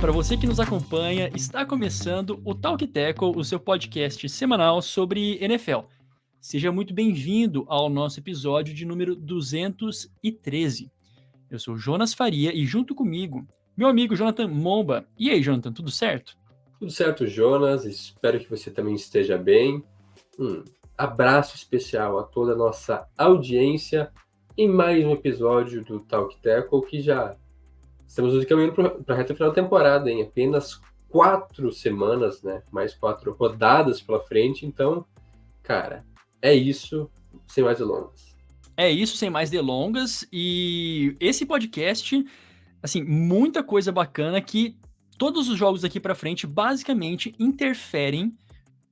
Para você que nos acompanha, está começando o Talk Tackle, o seu podcast semanal sobre NFL. Seja muito bem-vindo ao nosso episódio de número 213. Eu sou Jonas Faria e junto comigo, meu amigo Jonathan Momba. E aí, Jonathan, tudo certo? Tudo certo, Jonas. Espero que você também esteja bem. Um abraço especial a toda a nossa audiência em mais um episódio do Talk Tackle, que já estamos caminhando para a reta final da temporada, em apenas quatro semanas, né? Mais quatro rodadas pela frente. Então, cara, é isso, sem mais delongas. É isso, sem mais delongas. E esse podcast, assim, muita coisa bacana que todos os jogos daqui para frente basicamente interferem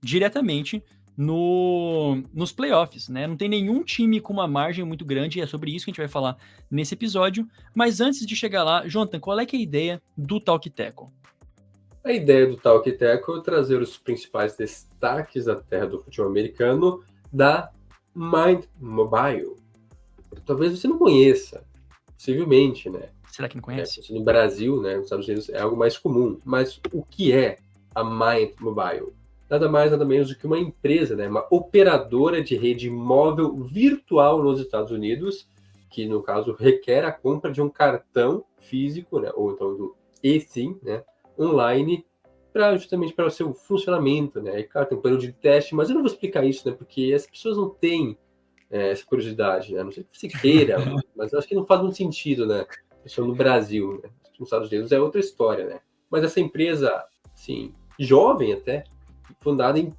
diretamente no, nos playoffs, né? Não tem nenhum time com uma margem muito grande, e é sobre isso que a gente vai falar nesse episódio. Mas antes de chegar lá, Jonathan, qual é, é a ideia do Talk Tackle? A ideia do Talk Tackle é trazer os principais destaques da terra do futebol americano da Mind Mobile. Talvez você não conheça, possivelmente, né? Será que não conhece? É, no Brasil, né, nos Estados Unidos, é algo mais comum. Mas o que é a Mind Mobile? Nada mais, nada menos do que uma empresa, né, uma operadora de rede móvel virtual nos Estados Unidos, que no caso requer a compra de um cartão físico, né, ou então do eSIM, né, online, para justamente para o seu funcionamento, né. E, claro, tem um plano de teste, mas eu não vou explicar isso, né, porque as pessoas não têm é, essa curiosidade, né, não sei se queira, mas acho que não faz muito sentido, né, isso no Brasil, né, nos Estados Unidos é outra história, né. Mas essa empresa, sim, jovem até, fundada em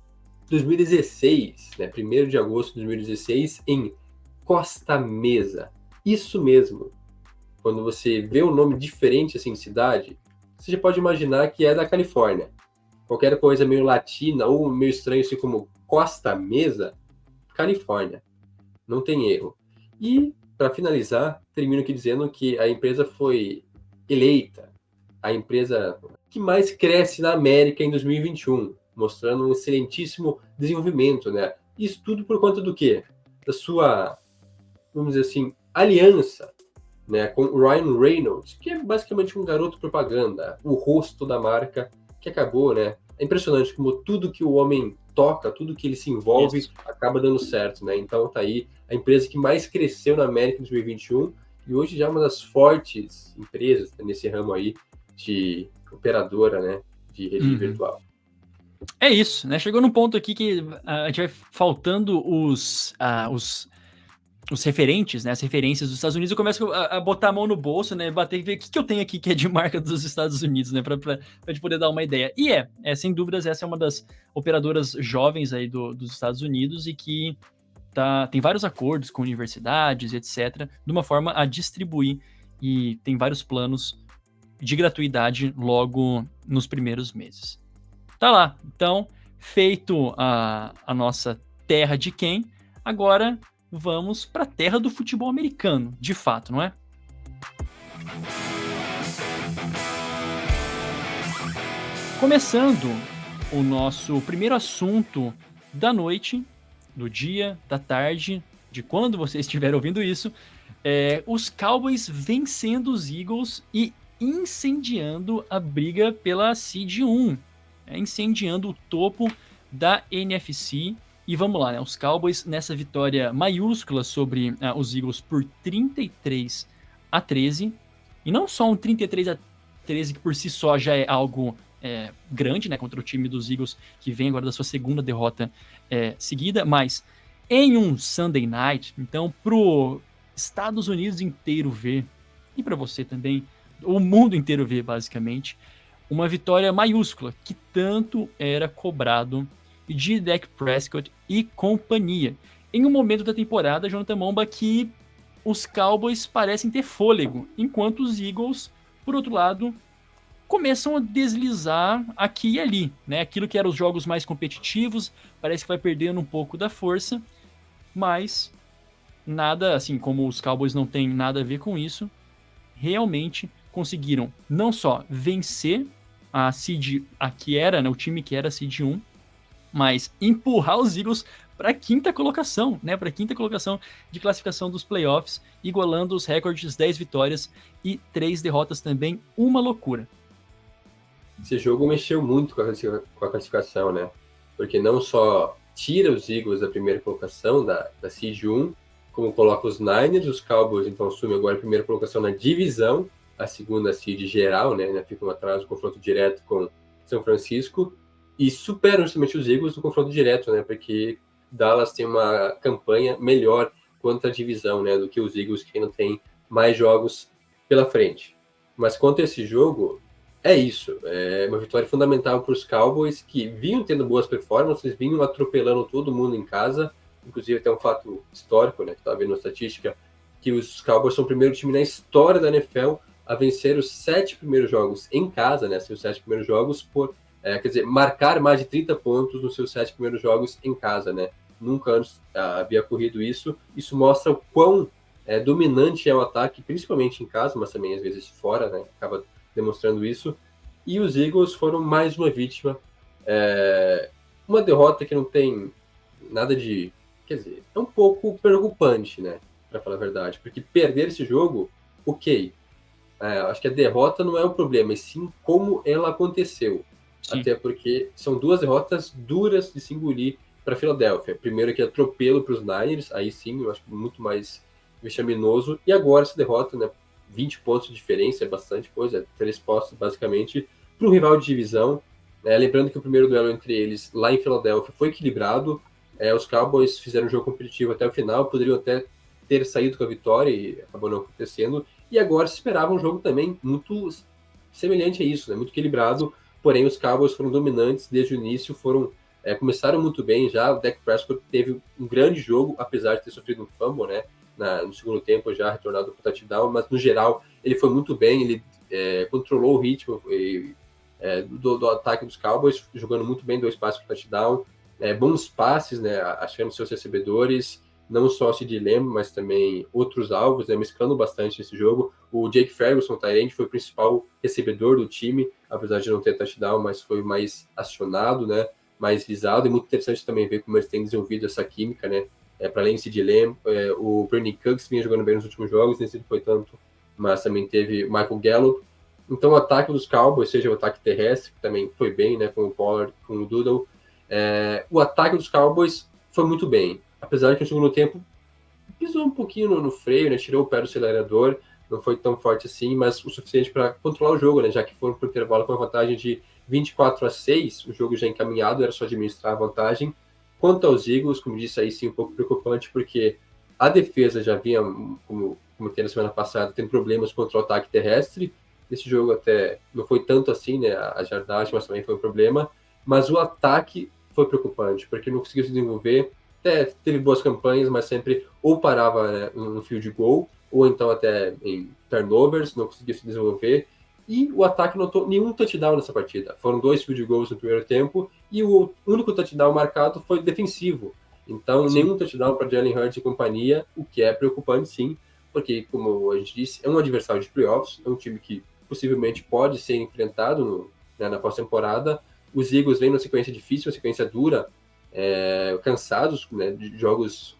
2016, né, 1 de agosto de 2016, em Costa Mesa. Isso mesmo. Quando você vê um nome diferente assim cidade, você já pode imaginar que é da Califórnia. Qualquer coisa meio latina ou meio estranho, assim como Costa Mesa, Califórnia. Não tem erro. E, para finalizar, termino aqui dizendo que a empresa foi eleita a empresa que mais cresce na América em 2021 mostrando um excelentíssimo desenvolvimento, né? Isso tudo por conta do quê? Da sua, vamos dizer assim, aliança né, com Ryan Reynolds, que é basicamente um garoto propaganda, o rosto da marca, que acabou, né? É impressionante como tudo que o homem toca, tudo que ele se envolve, Isso. acaba dando certo, né? Então tá aí a empresa que mais cresceu na América em 2021 e hoje já é uma das fortes empresas nesse ramo aí de operadora, né, de rede uhum. virtual. É isso, né? Chegou num ponto aqui que a gente vai faltando os, uh, os, os referentes, né? As referências dos Estados Unidos. Eu começo a, a botar a mão no bolso, né? Bater e ver o que, que eu tenho aqui que é de marca dos Estados Unidos, né? Pra, pra, pra gente poder dar uma ideia. E é, é, sem dúvidas, essa é uma das operadoras jovens aí do, dos Estados Unidos e que tá, tem vários acordos com universidades, etc., de uma forma a distribuir e tem vários planos de gratuidade logo nos primeiros meses. Tá lá. Então, feito a, a nossa terra de quem, agora vamos para a terra do futebol americano, de fato, não é? Começando o nosso primeiro assunto da noite, do dia, da tarde, de quando você estiver ouvindo isso, é os Cowboys vencendo os Eagles e incendiando a briga pela Seed 1 é, incendiando o topo da NFC. E vamos lá, né? Os Cowboys nessa vitória maiúscula sobre uh, os Eagles por 33 a 13. E não só um 33 a 13 que por si só já é algo é, grande, né? Contra o time dos Eagles que vem agora da sua segunda derrota é, seguida, mas em um Sunday Night, então pro Estados Unidos inteiro ver e para você também, o mundo inteiro ver basicamente, uma vitória maiúscula que tanto era cobrado de Dak Prescott e companhia. Em um momento da temporada, Jonathan Momba, que os Cowboys parecem ter fôlego, enquanto os Eagles, por outro lado, começam a deslizar aqui e ali, né? Aquilo que eram os jogos mais competitivos, parece que vai perdendo um pouco da força, mas nada, assim, como os Cowboys não têm nada a ver com isso, realmente conseguiram não só vencer a seed, a que era, né, o time que era seed 1, mas empurrar os Eagles para quinta colocação, né? Para quinta colocação de classificação dos playoffs, igualando os recordes 10 vitórias e 3 derrotas também, uma loucura. Esse jogo mexeu muito com a classificação, né? Porque não só tira os Eagles da primeira colocação, da, da Seed 1, como coloca os Niners, os Cowboys então assumem agora a primeira colocação na divisão, a segunda seed geral, né, né ficam atrás do confronto direto com São Francisco, e superam justamente os Eagles no confronto direto, né, porque Dallas tem uma campanha melhor quanto à divisão, né, do que os Eagles, que ainda tem mais jogos pela frente. Mas quanto a esse jogo, é isso. É uma vitória fundamental para os Cowboys, que vinham tendo boas performances, vinham atropelando todo mundo em casa. Inclusive, tem um fato histórico, né, que estava vendo na estatística, que os Cowboys são o primeiro time na história da NFL a vencer os sete primeiros jogos em casa, né, seus sete primeiros jogos, por é, quer dizer, marcar mais de 30 pontos nos seus sete primeiros jogos em casa, né? Nunca antes ah, havia ocorrido isso. Isso mostra o quão é, dominante é o ataque, principalmente em casa, mas também às vezes fora, né? Acaba demonstrando isso. E os Eagles foram mais uma vítima. É, uma derrota que não tem nada de. Quer dizer, é um pouco preocupante, né? Para falar a verdade. Porque perder esse jogo, ok. É, acho que a derrota não é o problema, e sim como ela aconteceu. Sim. Até porque são duas derrotas duras de se engolir para Filadélfia. Primeiro que é atropelo para os Niners, aí sim, eu acho muito mais vexaminoso. E agora essa derrota, né? 20 pontos de diferença é bastante coisa, é três postos basicamente, para um rival de divisão. É, lembrando que o primeiro duelo entre eles lá em Filadélfia foi equilibrado. É, os Cowboys fizeram um jogo competitivo até o final, poderiam até ter saído com a vitória e acabou não acontecendo. E agora se esperava um jogo também muito semelhante a isso, né? muito equilibrado porém os Cowboys foram dominantes desde o início, foram é, começaram muito bem já, o Dak Prescott teve um grande jogo, apesar de ter sofrido um fumble, né, na, no segundo tempo já retornado para o touchdown, mas no geral ele foi muito bem, ele é, controlou o ritmo e, é, do, do, ataque dos Cowboys, jogando muito bem dois passes para touchdown, é, bons passes, né, achando seus recebedores, não só de Lamb, mas também outros alvos, né, mesclando bastante esse jogo. O Jake Ferguson, Tyrande, foi o principal recebedor do time, apesar de não ter touchdown, mas foi mais acionado, né, mais visado, e muito interessante também ver como eles têm desenvolvido essa química, né, é, para além de Lamb, é, o Bernie Cooks vinha jogando bem nos últimos jogos, nem sei se foi tanto, mas também teve Michael Gallup, então o ataque dos Cowboys, seja o ataque terrestre, que também foi bem, né, com o Pollard, com o Doodle, é, o ataque dos Cowboys foi muito bem, apesar que no segundo tempo pisou um pouquinho no, no, freio, né? Tirou o pé do acelerador, não foi tão forte assim, mas o suficiente para controlar o jogo, né? Já que foram para o intervalo com a vantagem de 24 a 6, o jogo já encaminhado, era só administrar a vantagem. Quanto aos Eagles, como disse aí, sim, um pouco preocupante, porque a defesa já vinha, como, como na semana passada, tendo problemas contra o ataque terrestre. Esse jogo até não foi tanto assim, né? A jardagem, mas também foi um problema. Mas o ataque foi preocupante, porque não conseguiu se desenvolver até teve boas campanhas, mas sempre ou parava né, no field goal, ou então até em turnovers, não conseguia se desenvolver. E o ataque não notou nenhum touchdown nessa partida. Foram dois field goals no primeiro tempo, e o único touchdown marcado foi defensivo. Então, sim. nenhum touchdown para Jalen Hurts e companhia, o que é preocupante sim, porque, como a gente disse, é um adversário de playoffs, é um time que possivelmente pode ser enfrentado no, né, na pós-temporada. Os Eagles vêm numa sequência difícil, uma sequência dura, é, cansados, né, de jogos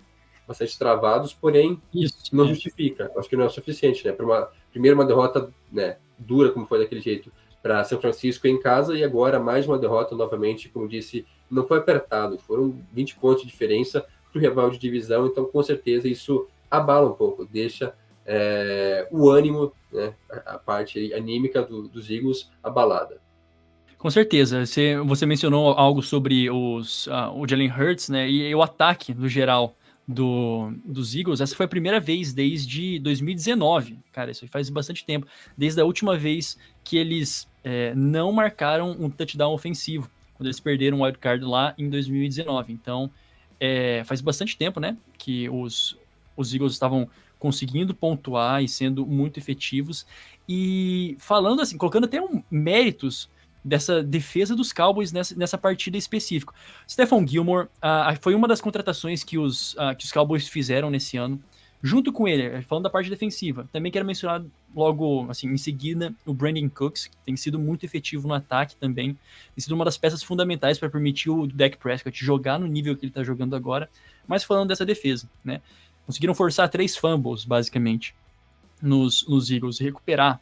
bastante travados, porém isso, não é. justifica. Acho que não é o suficiente, né? Para uma primeiro uma derrota, né, dura como foi daquele jeito para São Francisco em casa e agora mais uma derrota novamente, como disse, não foi apertado, foram 20 pontos de diferença para o rival de divisão, então com certeza isso abala um pouco, deixa é, o ânimo, né, a parte anímica do, dos Eagles abalada. Com certeza. Você, você mencionou algo sobre os, uh, o Jalen Hurts, né? E, e, o ataque, no geral, do, dos Eagles. Essa foi a primeira vez desde 2019. Cara, isso faz bastante tempo. Desde a última vez que eles é, não marcaram um touchdown ofensivo. Quando eles perderam o wildcard lá em 2019. Então, é, faz bastante tempo, né? Que os, os Eagles estavam conseguindo pontuar e sendo muito efetivos. E falando assim, colocando até um, méritos dessa defesa dos Cowboys nessa, nessa partida específica. Stephon Gilmore uh, foi uma das contratações que os, uh, que os Cowboys fizeram nesse ano. Junto com ele, falando da parte defensiva, também quero mencionar logo, assim, em seguida, o Brandon Cooks, que tem sido muito efetivo no ataque também. Tem sido uma das peças fundamentais para permitir o Dak Prescott jogar no nível que ele está jogando agora. Mas falando dessa defesa, né? Conseguiram forçar três fumbles, basicamente, nos, nos Eagles, recuperar.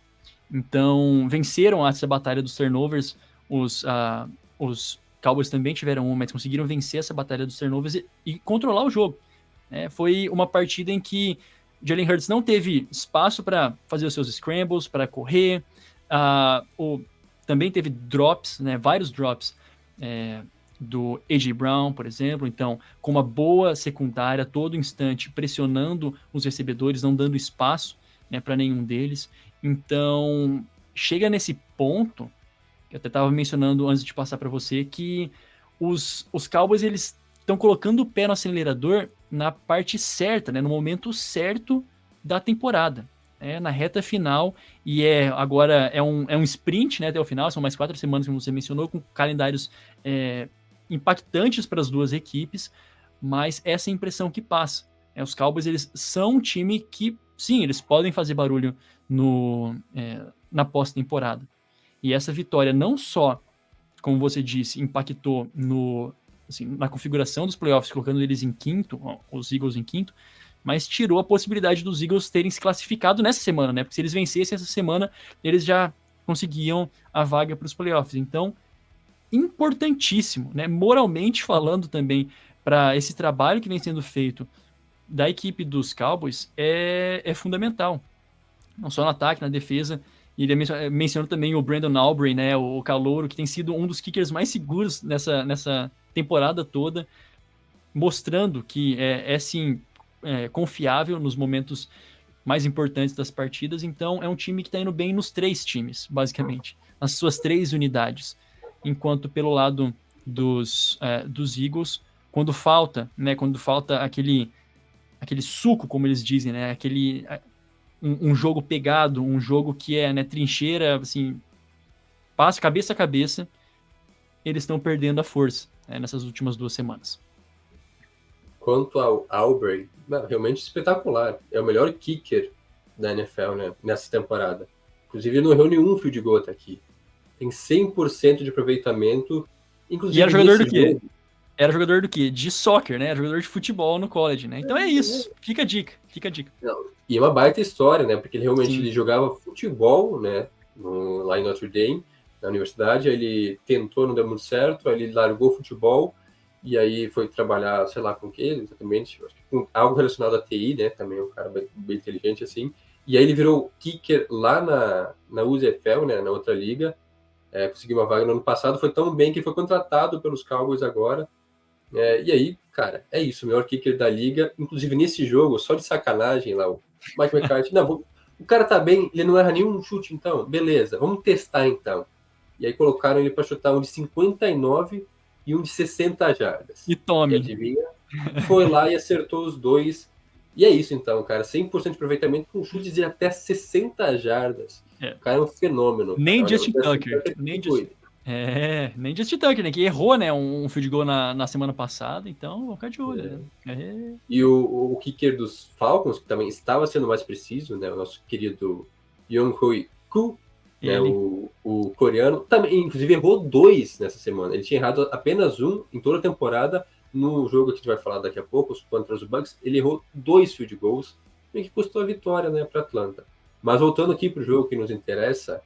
Então, venceram essa batalha dos turnovers. Os, uh, os Cowboys também tiveram uma, mas conseguiram vencer essa batalha dos turnovers e, e controlar o jogo. É, foi uma partida em que Jalen Hurts não teve espaço para fazer os seus scrambles, para correr. Uh, o, também teve drops, né, vários drops é, do A.J. Brown, por exemplo. Então, com uma boa secundária, todo instante pressionando os recebedores, não dando espaço né, para nenhum deles. Então, chega nesse ponto, que eu até estava mencionando antes de passar para você, que os, os Cowboys eles estão colocando o pé no acelerador na parte certa, né, no momento certo da temporada. É, na reta final, e é agora é um, é um sprint né, até o final, são mais quatro semanas, como você mencionou, com calendários é, impactantes para as duas equipes, mas essa é a impressão que passa. É, os Cowboys eles são um time que, sim, eles podem fazer barulho no, é, na pós-temporada. E essa vitória não só, como você disse, impactou no, assim, na configuração dos playoffs, colocando eles em quinto, os Eagles em quinto, mas tirou a possibilidade dos Eagles terem se classificado nessa semana, né? Porque se eles vencessem essa semana, eles já conseguiam a vaga para os playoffs. Então, importantíssimo, né? Moralmente falando também, para esse trabalho que vem sendo feito da equipe dos Cowboys é, é fundamental. Não só no ataque, na defesa. E ele mencionou também o Brandon Aubrey, né? O calouro, que tem sido um dos kickers mais seguros nessa, nessa temporada toda, mostrando que é, é sim é, confiável nos momentos mais importantes das partidas. Então, é um time que está indo bem nos três times, basicamente, nas suas três unidades. Enquanto pelo lado dos, é, dos Eagles, quando falta, né, quando falta aquele aquele suco, como eles dizem, né, aquele um, um jogo pegado, um jogo que é né, trincheira, assim, passa cabeça a cabeça, eles estão perdendo a força né, nessas últimas duas semanas. Quanto ao Aubrey, realmente espetacular. É o melhor kicker da NFL né, nessa temporada. Inclusive, ele não errou nenhum field goal até aqui. Tem 100% de aproveitamento. Inclusive, e era jogador do quê? Jogo, era jogador do quê? De soccer, né? Era jogador de futebol no college, né? Então é isso. Fica a dica, fica a dica. Não, e é uma baita história, né? Porque ele realmente ele jogava futebol, né? No, lá em Notre Dame na universidade, aí ele tentou, não deu muito certo, aí ele largou o futebol e aí foi trabalhar, sei lá com o que, exatamente, com algo relacionado à TI, né, também é um cara bem, bem, inteligente assim, e aí ele virou kicker lá na, na UZFL, né, na outra liga, é, conseguiu uma vaga no ano passado, foi tão bem que foi contratado pelos Cowboys agora, é, e aí, cara, é isso, o melhor kicker da liga, inclusive nesse jogo, só de sacanagem lá, o Mike McCarthy, não, o cara tá bem, ele não erra nenhum chute então, beleza, vamos testar então. E aí colocaram ele para chutar um de 59 e um de 60 jardas. E tome. E adivinha? Foi lá e acertou os dois. E é isso então, cara. 100% de aproveitamento com chutes de até 60 jardas. É. O cara é um fenômeno. Nem Justin Tucker. Nem Justin... É, nem Justin Tucker, né? Que errou, né? Um field goal na, na semana passada, então vamos ficar de olho. É. Né? É. E o, o kicker dos Falcons, que também estava sendo mais preciso, né? O nosso querido Young Hui Ku, né, o, o coreano também, inclusive, errou dois nessa semana. Ele tinha errado apenas um em toda a temporada. No jogo que a gente vai falar daqui a pouco, contra os Bucks, ele errou dois field goals, e que custou a vitória né, para Atlanta. Mas voltando aqui para o jogo que nos interessa,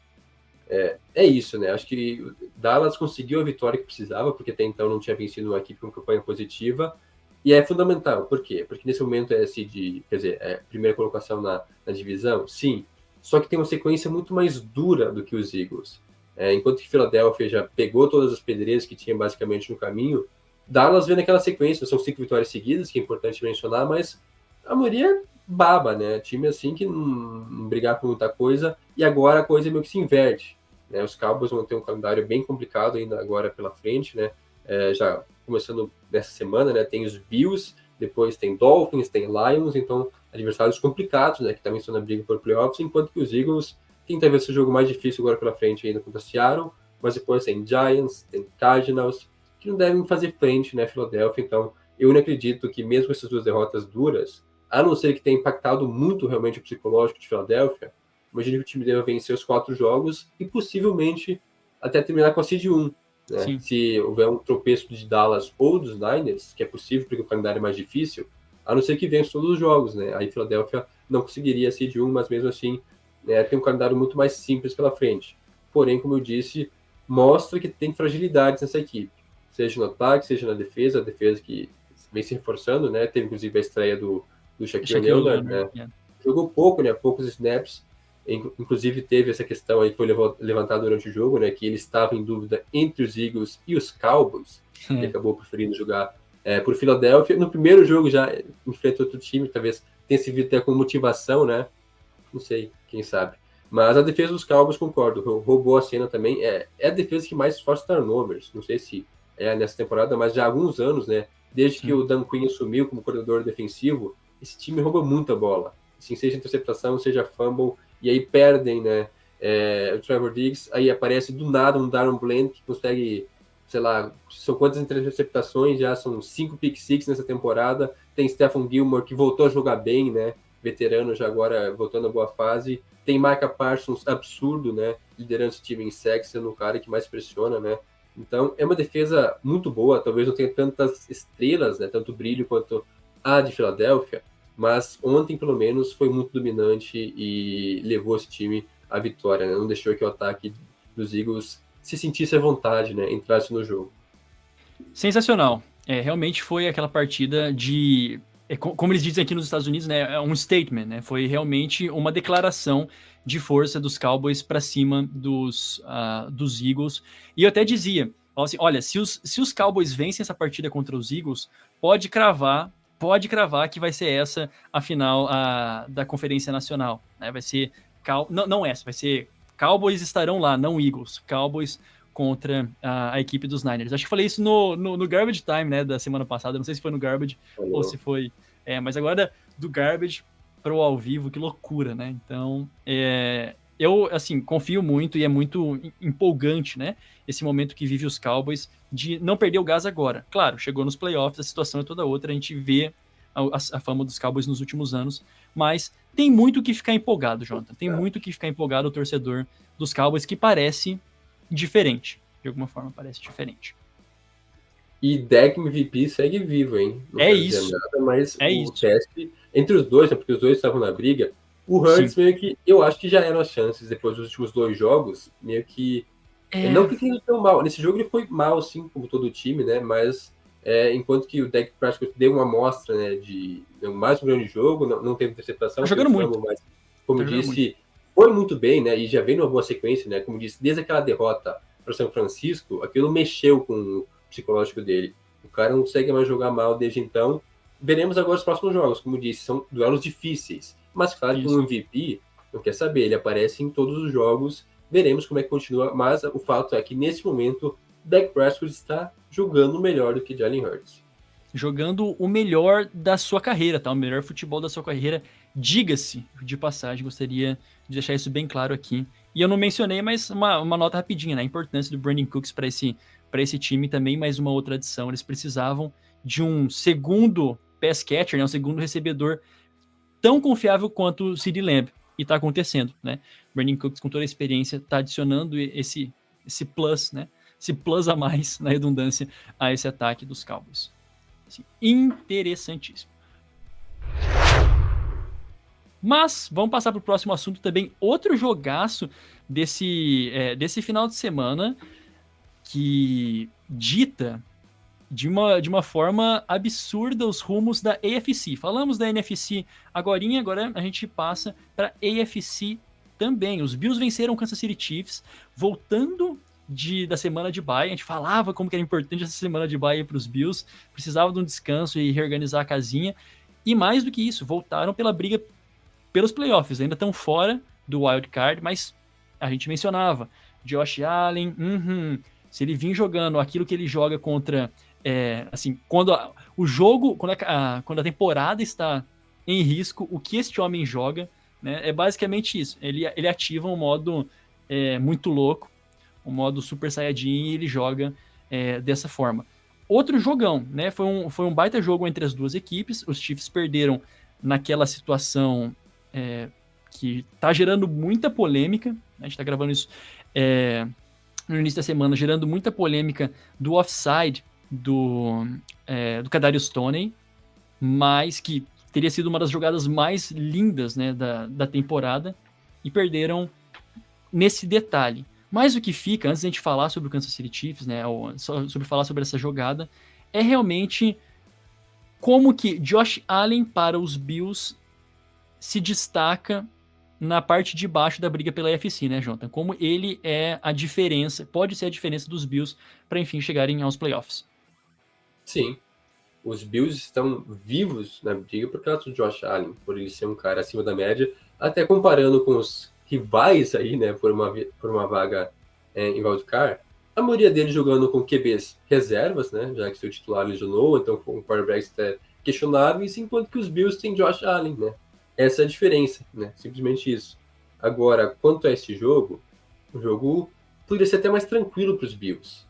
é, é, isso, né? Acho que Dallas conseguiu a vitória que precisava, porque até então não tinha vencido uma equipe com campanha positiva. E é fundamental, por quê? Porque nesse momento é de, quer dizer, é primeira colocação na, na divisão, sim, só que tem uma sequência muito mais dura do que os Eagles. É, enquanto que Philadelphia já pegou todas as pedreiras que tinha basicamente no caminho, Dallas vem naquela sequência, são cinco vitórias seguidas, que é importante mencionar, mas a maioria é baba, né? Time assim que não, não brigar por muita coisa, e agora a coisa meio que se inverte. Né? Os Cowboys vão ter um calendário bem complicado ainda agora pela frente, né? É, já começando nessa semana, né? Tem os Bills, depois tem Dolphins, tem Lions, então adversários complicados, né, que também estão na briga por playoffs, enquanto que os Eagles têm talvez esse jogo mais difícil agora pela frente ainda contra Seattle, mas depois tem Giants, tem Cardinals, que não devem fazer frente, né, Philadelphia, então eu não acredito que mesmo essas duas derrotas duras, a não ser que tenha impactado muito realmente o psicológico de Filadélfia, imagino que o time deva vencer os quatro jogos e possivelmente até terminar com a seed 1. Né? Se houver um tropeço de Dallas ou dos Niners, que é possível porque o calendário é mais difícil, a não ser que vença todos os jogos, né? Aí Filadélfia não conseguiria a seed 1, mas mesmo assim né, tem um calendário muito mais simples pela frente. Porém, como eu disse, mostra que tem fragilidades nessa equipe, seja no ataque, seja na defesa, a defesa que vem se reforçando, né? Teve inclusive a estreia do, do Shaquille O'Neal, né? Yeah. Jogou pouco, né? Poucos snaps, Inclusive teve essa questão aí que foi levantada durante o jogo, né? Que ele estava em dúvida entre os Eagles e os Cowboys. Hum. Ele acabou preferindo jogar é, por Filadélfia. No primeiro jogo já enfrentou outro time, talvez tenha servido até com motivação, né? Não sei, quem sabe. Mas a defesa dos Cowboys, concordo, roubou a cena também. É, é a defesa que mais força turnovers. Não sei se é nessa temporada, mas já há alguns anos, né? Desde Sim. que o Dan Quinn assumiu como coordenador defensivo, esse time rouba muita bola. Assim, seja interceptação, seja fumble e aí perdem, né? É, o Trevor Diggs, aí aparece do nada um Darren Bland que consegue, sei lá, são quantas interceptações, já são cinco pick six nessa temporada. Tem Stephen Gilmore que voltou a jogar bem, né? Veterano já agora voltando a boa fase. Tem Micah Parsons absurdo, né? Liderando esse time em sexo, sendo o cara que mais pressiona, né? Então é uma defesa muito boa, talvez não tenha tantas estrelas, né? Tanto brilho quanto a de Filadélfia, mas ontem, pelo menos, foi muito dominante e levou esse time à vitória, né? Não deixou que o ataque dos Eagles se sentisse à vontade, né? Entrasse no jogo. Sensacional. É, realmente foi aquela partida de. É, como eles dizem aqui nos Estados Unidos, né? É um statement, né? Foi realmente uma declaração de força dos Cowboys para cima dos, uh, dos Eagles. E eu até dizia, assim, olha, se os, se os Cowboys vencem essa partida contra os Eagles, pode cravar pode cravar que vai ser essa a final a, da Conferência Nacional. Né? Vai ser. Cal, não, não essa, vai ser. Cowboys estarão lá, não Eagles. Cowboys contra a, a equipe dos Niners. Acho que falei isso no, no, no, Garbage Time, né, da semana passada. Não sei se foi no Garbage ou se foi. É, mas agora do Garbage para o ao vivo, que loucura, né? Então, é, eu, assim, confio muito e é muito empolgante, né? Esse momento que vive os Cowboys de não perder o gás agora. Claro, chegou nos playoffs, a situação é toda outra, a gente vê a, a, fama dos Cowboys nos últimos anos, mas tem muito que ficar empolgado, Jonathan. Tem muito que ficar empolgado o torcedor dos Cowboys, que parece diferente. De alguma forma, parece diferente. E Deck MVP segue vivo, hein? Não é isso. Nada, mas é o isso. teste entre os dois, né, porque os dois estavam na briga, o Hurts meio que. Eu acho que já eram as chances depois dos últimos dois jogos. Meio que. É... Não que tenha tão mal. Nesse jogo ele foi mal, assim, como todo o time, né? Mas é, enquanto que o Deck Prescott deu uma amostra, né? De mais um grande jogo, não, não teve interceptação. Tá jogando muito. Mas, como tá disse, muito. foi muito bem, né? E já vem numa boa sequência, né? Como disse, desde aquela derrota para São Francisco, aquilo mexeu com o psicológico dele. O cara não consegue mais jogar mal desde então. Veremos agora os próximos jogos. Como disse, são duelos difíceis. Mas claro Isso. que um MVP não quer saber, ele aparece em todos os jogos, veremos como é que continua, mas o fato é que nesse momento Dak Prescott está jogando melhor do que Jalen Hurts. Jogando o melhor da sua carreira, tá? O melhor futebol da sua carreira. Diga-se de passagem, gostaria de deixar isso bem claro aqui. E eu não mencionei, mas uma, uma nota rapidinha, né? A importância do Brandon Cooks para esse, esse time também, mais uma outra adição. Eles precisavam de um segundo pass catcher, né? um segundo recebedor tão confiável quanto o CD Lamb. E está acontecendo, né? Brandon Cooks, com toda a experiência, está adicionando esse, esse plus, né? Esse plus a mais, na redundância, a esse ataque dos Cowboys. Assim, interessantíssimo. Mas vamos passar para o próximo assunto também. Outro jogaço desse, é, desse final de semana que dita de uma, de uma forma absurda os rumos da AFC. Falamos da NFC agora, agora a gente passa para AFC também. Os Bills venceram o Kansas City Chiefs, voltando de, da semana de bye. A gente falava como que era importante essa semana de bye para os Bills, precisava de um descanso e reorganizar a casinha. E mais do que isso, voltaram pela briga pelos playoffs. Ainda estão fora do wild card, mas a gente mencionava Josh Allen, uhum, se ele vir jogando aquilo que ele joga contra é, assim, quando a, o jogo, quando a, a, quando a temporada está em risco, o que este homem joga, né, é basicamente isso. Ele, ele ativa um modo é, muito louco, um modo Super Saiyajin, e ele joga é, dessa forma. Outro jogão, né? Foi um, foi um baita jogo entre as duas equipes. Os Chiefs perderam naquela situação é, que está gerando muita polêmica. A gente está gravando isso é, no início da semana, gerando muita polêmica do offside do, é, do Kadarius Stoney, mas que teria sido uma das jogadas mais lindas né, da, da temporada e perderam nesse detalhe. Mas o que fica, antes de a gente falar sobre o Kansas City Chiefs, né, sobre falar sobre essa jogada, é realmente como que Josh Allen para os Bills se destaca na parte de baixo da briga pela AFC, né, Jonathan? Como ele é a diferença, pode ser a diferença dos Bills para enfim chegarem aos playoffs. Sim. Os Bills estão vivos na briga por causa do Josh Allen, por ele ser um cara acima da média, até comparando com os rivais aí, né, por uma, por uma vaga é, em wildcard, a maioria deles jogando com QBs reservas, né, já que seu titular lesionou, então com quarterbacks até questionáveis, enquanto que os Bills têm Josh Allen, né. Essa é a diferença, né, simplesmente isso. Agora, quanto a esse jogo, o jogo poderia ser até mais tranquilo para os Bills.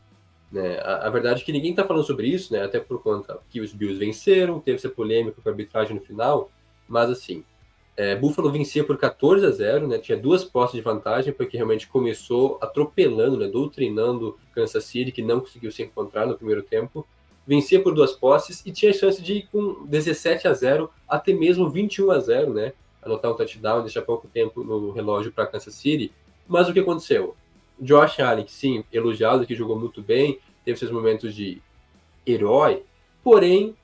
Né? A, a, verdade é que ninguém está falando sobre isso, né? até por conta que os Bills venceram, teve essa polêmica com a arbitragem no final, mas assim, é, Buffalo vencia por 14 a 0, né? Tinha duas posses de vantagem, porque realmente começou atropelando, né? Doutrinando Kansas City, que não conseguiu se encontrar no primeiro tempo. Vencia por duas posses e tinha chance de ir com 17 a 0, até mesmo 21 a 0, né? Anotar um touchdown, deixar pouco tempo no relógio para Kansas City. Mas o que aconteceu? Josh Allen, sim, elogiado, que jogou muito bem, teve seus momentos de herói, porém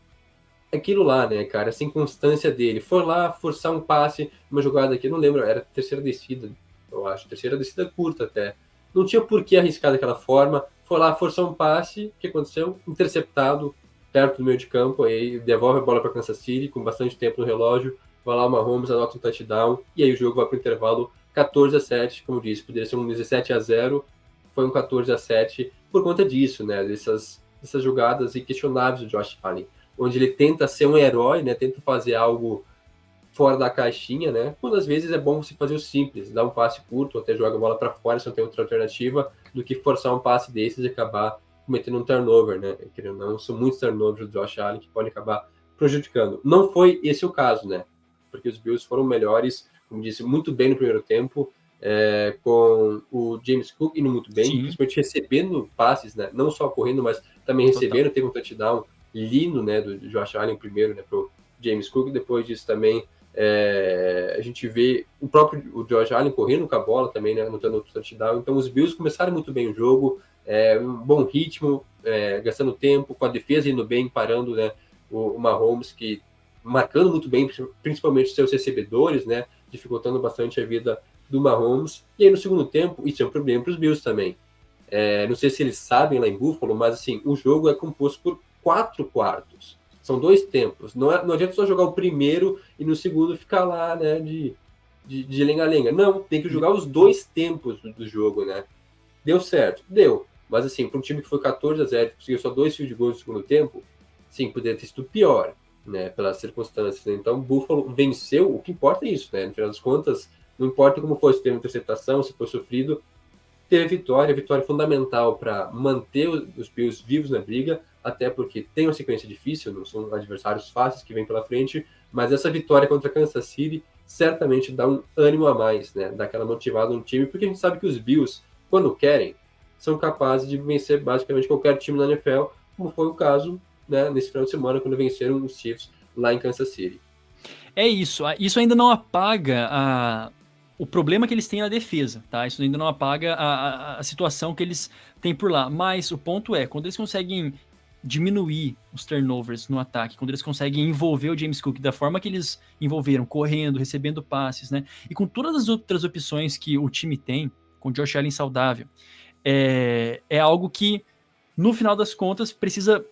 aquilo lá, né, cara, essa inconstância dele. Foi lá forçar um passe, uma jogada aqui, não lembro, era terceira descida, eu acho, terceira descida curta até. Não tinha por que arriscar daquela forma. Foi lá forçar um passe, o que aconteceu? Interceptado, perto do meio de campo, aí devolve a bola para Kansas City com bastante tempo no relógio. Vai lá o Mahomes, anota um touchdown, e aí o jogo vai para o intervalo 14 a 7, como disse, poderia ser um 17 a 0, foi um 14 a 7 por conta disso, né, dessas, dessas jogadas inquestionáveis do Josh Allen onde ele tenta ser um herói, né? Tenta fazer algo fora da caixinha, né? Quando às vezes é bom você fazer o simples, dar um passe curto, até joga a bola para fora se não tem outra alternativa, do que forçar um passe desses e acabar cometendo um turnover, né? Querendo não, são muitos turnovers do Josh Allen que podem acabar prejudicando. Não foi esse o caso, né? Porque os Bills foram melhores, como disse, muito bem no primeiro tempo, é, com o James Cook indo muito bem, Sim. principalmente recebendo passes, né? Não só correndo, mas também recebendo, Total. teve um touchdown lindo, né, do Josh Allen primeiro, né, pro James Cook, depois disso também é, a gente vê o próprio o Josh Allen correndo com a bola também, né, anotando outro touchdown, então os Bills começaram muito bem o jogo, é, um bom ritmo, é, gastando tempo, com a defesa indo bem, parando, né, o, o Mahomes, que marcando muito bem, principalmente seus recebedores, né, dificultando bastante a vida do Mahomes, e aí no segundo tempo, isso é um problema para os Bills também, é, não sei se eles sabem lá em Buffalo, mas assim, o jogo é composto por quatro quartos. São dois tempos. Não, é, não adianta só jogar o primeiro e no segundo ficar lá, né, de, de, lenga-lenga. Não, tem que jogar os dois tempos do, do, jogo, né? Deu certo? Deu. Mas assim, para um time que foi 14 a 0 conseguiu só dois fios de gol no segundo tempo, sim, poderia ter sido pior, né, pelas circunstâncias. Então, Buffalo venceu, o que importa é isso, né? No final das contas, não importa como foi, se teve interceptação, se foi sofrido, teve vitória, vitória fundamental para manter os Bills vivos na briga, até porque tem uma sequência difícil, não são adversários fáceis que vêm pela frente, mas essa vitória contra Kansas City certamente dá um ânimo a mais, né? Dá aquela motivada no time, porque a gente sabe que os Bills, quando querem, são capazes de vencer basicamente qualquer time na NFL, como foi o caso né, nesse final de semana, quando venceram os Chiefs lá em Kansas City. É isso, isso ainda não apaga a, o problema que eles têm na defesa, tá? Isso ainda não apaga a, a, a, situação que eles têm por lá. Mas o ponto é, quando eles conseguem diminuir os turnovers no ataque, quando eles conseguem envolver o James Cook da forma que eles envolveram, correndo, recebendo passes, né? E com todas as outras opções que o time tem, com o Josh Allen saudável, é, é algo que, no final das contas, precisa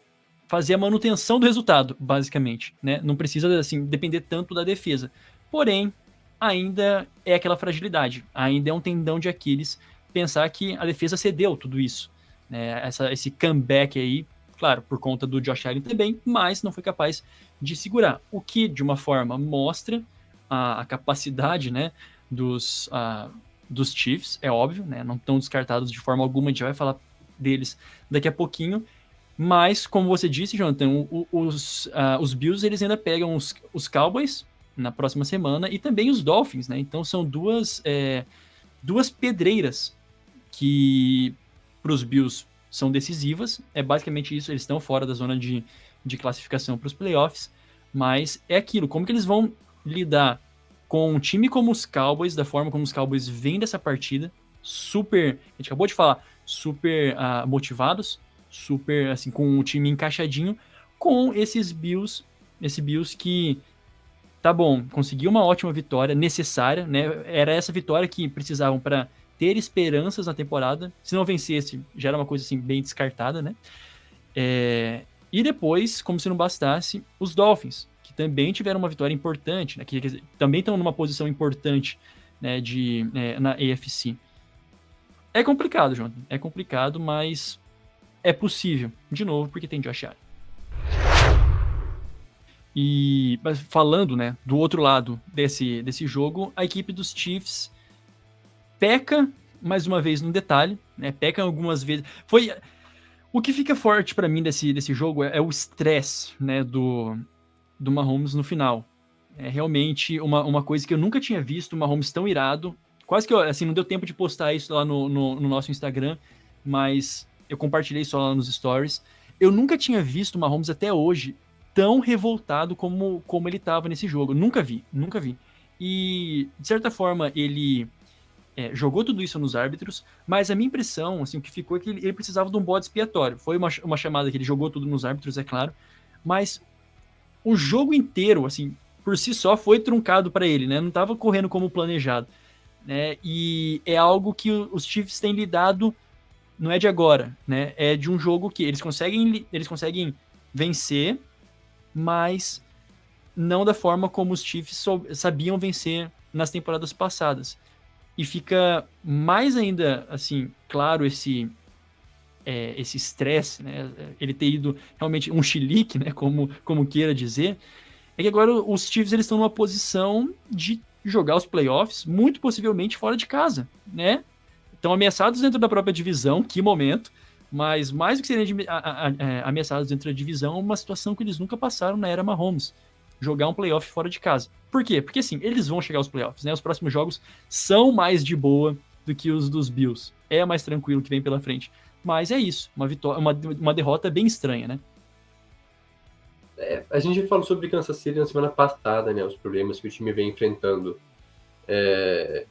fazer a manutenção do resultado, basicamente, né? Não precisa, assim, depender tanto da defesa. Porém, ainda é aquela fragilidade, ainda é um tendão de Aquiles pensar que a defesa cedeu tudo isso. Né? Essa, esse comeback aí claro, por conta do Josh Allen também, mas não foi capaz de segurar. O que, de uma forma, mostra a, a capacidade né, dos, uh, dos Chiefs, é óbvio, né, não estão descartados de forma alguma, a gente vai falar deles daqui a pouquinho, mas, como você disse, Jonathan, o, os, uh, os Bills eles ainda pegam os, os Cowboys na próxima semana, e também os Dolphins, né? Então são duas, é, duas pedreiras que para os Bills são decisivas. É basicamente isso, eles estão fora da zona de, de classificação para os playoffs, mas é aquilo, como que eles vão lidar com um time como os Cowboys, da forma como os Cowboys vêm dessa partida, super, a gente acabou de falar, super uh, motivados, super, assim, com o time encaixadinho, com esses Bills, esse Bills que, tá bom, conseguiu uma ótima vitória, necessária, né, era essa vitória que precisavam para ter esperanças na temporada, se não vencesse, já era uma coisa, assim, bem descartada, né, é, e depois, como se não bastasse, os Dolphins, que também tiveram uma vitória importante, né, que, também estão numa posição importante né, de, é, na AFC. É complicado, João. É complicado, mas é possível. De novo, porque tem Josh Allen. E falando, né, do outro lado desse, desse jogo, a equipe dos Chiefs peca mais uma vez no detalhe, né? Peca algumas vezes. Foi o que fica forte para mim desse, desse jogo é, é o estresse, né, do do Mahomes no final. É realmente uma, uma coisa que eu nunca tinha visto, o Mahomes tão irado. Quase que, assim, não deu tempo de postar isso lá no, no, no nosso Instagram, mas eu compartilhei só lá nos stories. Eu nunca tinha visto o Mahomes até hoje tão revoltado como, como ele estava nesse jogo. Nunca vi, nunca vi. E, de certa forma, ele é, jogou tudo isso nos árbitros, mas a minha impressão, assim, o que ficou é que ele, ele precisava de um bode expiatório. Foi uma, uma chamada que ele jogou tudo nos árbitros, é claro, mas o jogo inteiro, assim, por si só foi truncado para ele, né? Não estava correndo como planejado, né? E é algo que os Chiefs têm lidado não é de agora, né? É de um jogo que eles conseguem eles conseguem vencer, mas não da forma como os Chiefs sabiam vencer nas temporadas passadas. E fica mais ainda assim, claro esse é, esse estresse, né, ele ter ido realmente um chilique, né, como, como queira dizer, é que agora os Chiefs eles estão numa posição de jogar os playoffs, muito possivelmente fora de casa, né? Estão ameaçados dentro da própria divisão, que momento, mas mais do que serem é, ameaçados dentro da divisão, é uma situação que eles nunca passaram na era Mahomes, jogar um playoff fora de casa. Por quê? Porque assim, eles vão chegar aos playoffs, né? Os próximos jogos são mais de boa do que os dos Bills. É mais tranquilo que vem pela frente. Mas é isso, uma, vitória, uma, uma derrota bem estranha, né? É, a gente falou sobre Kansas City na semana passada, né? Os problemas que o time vem enfrentando. É,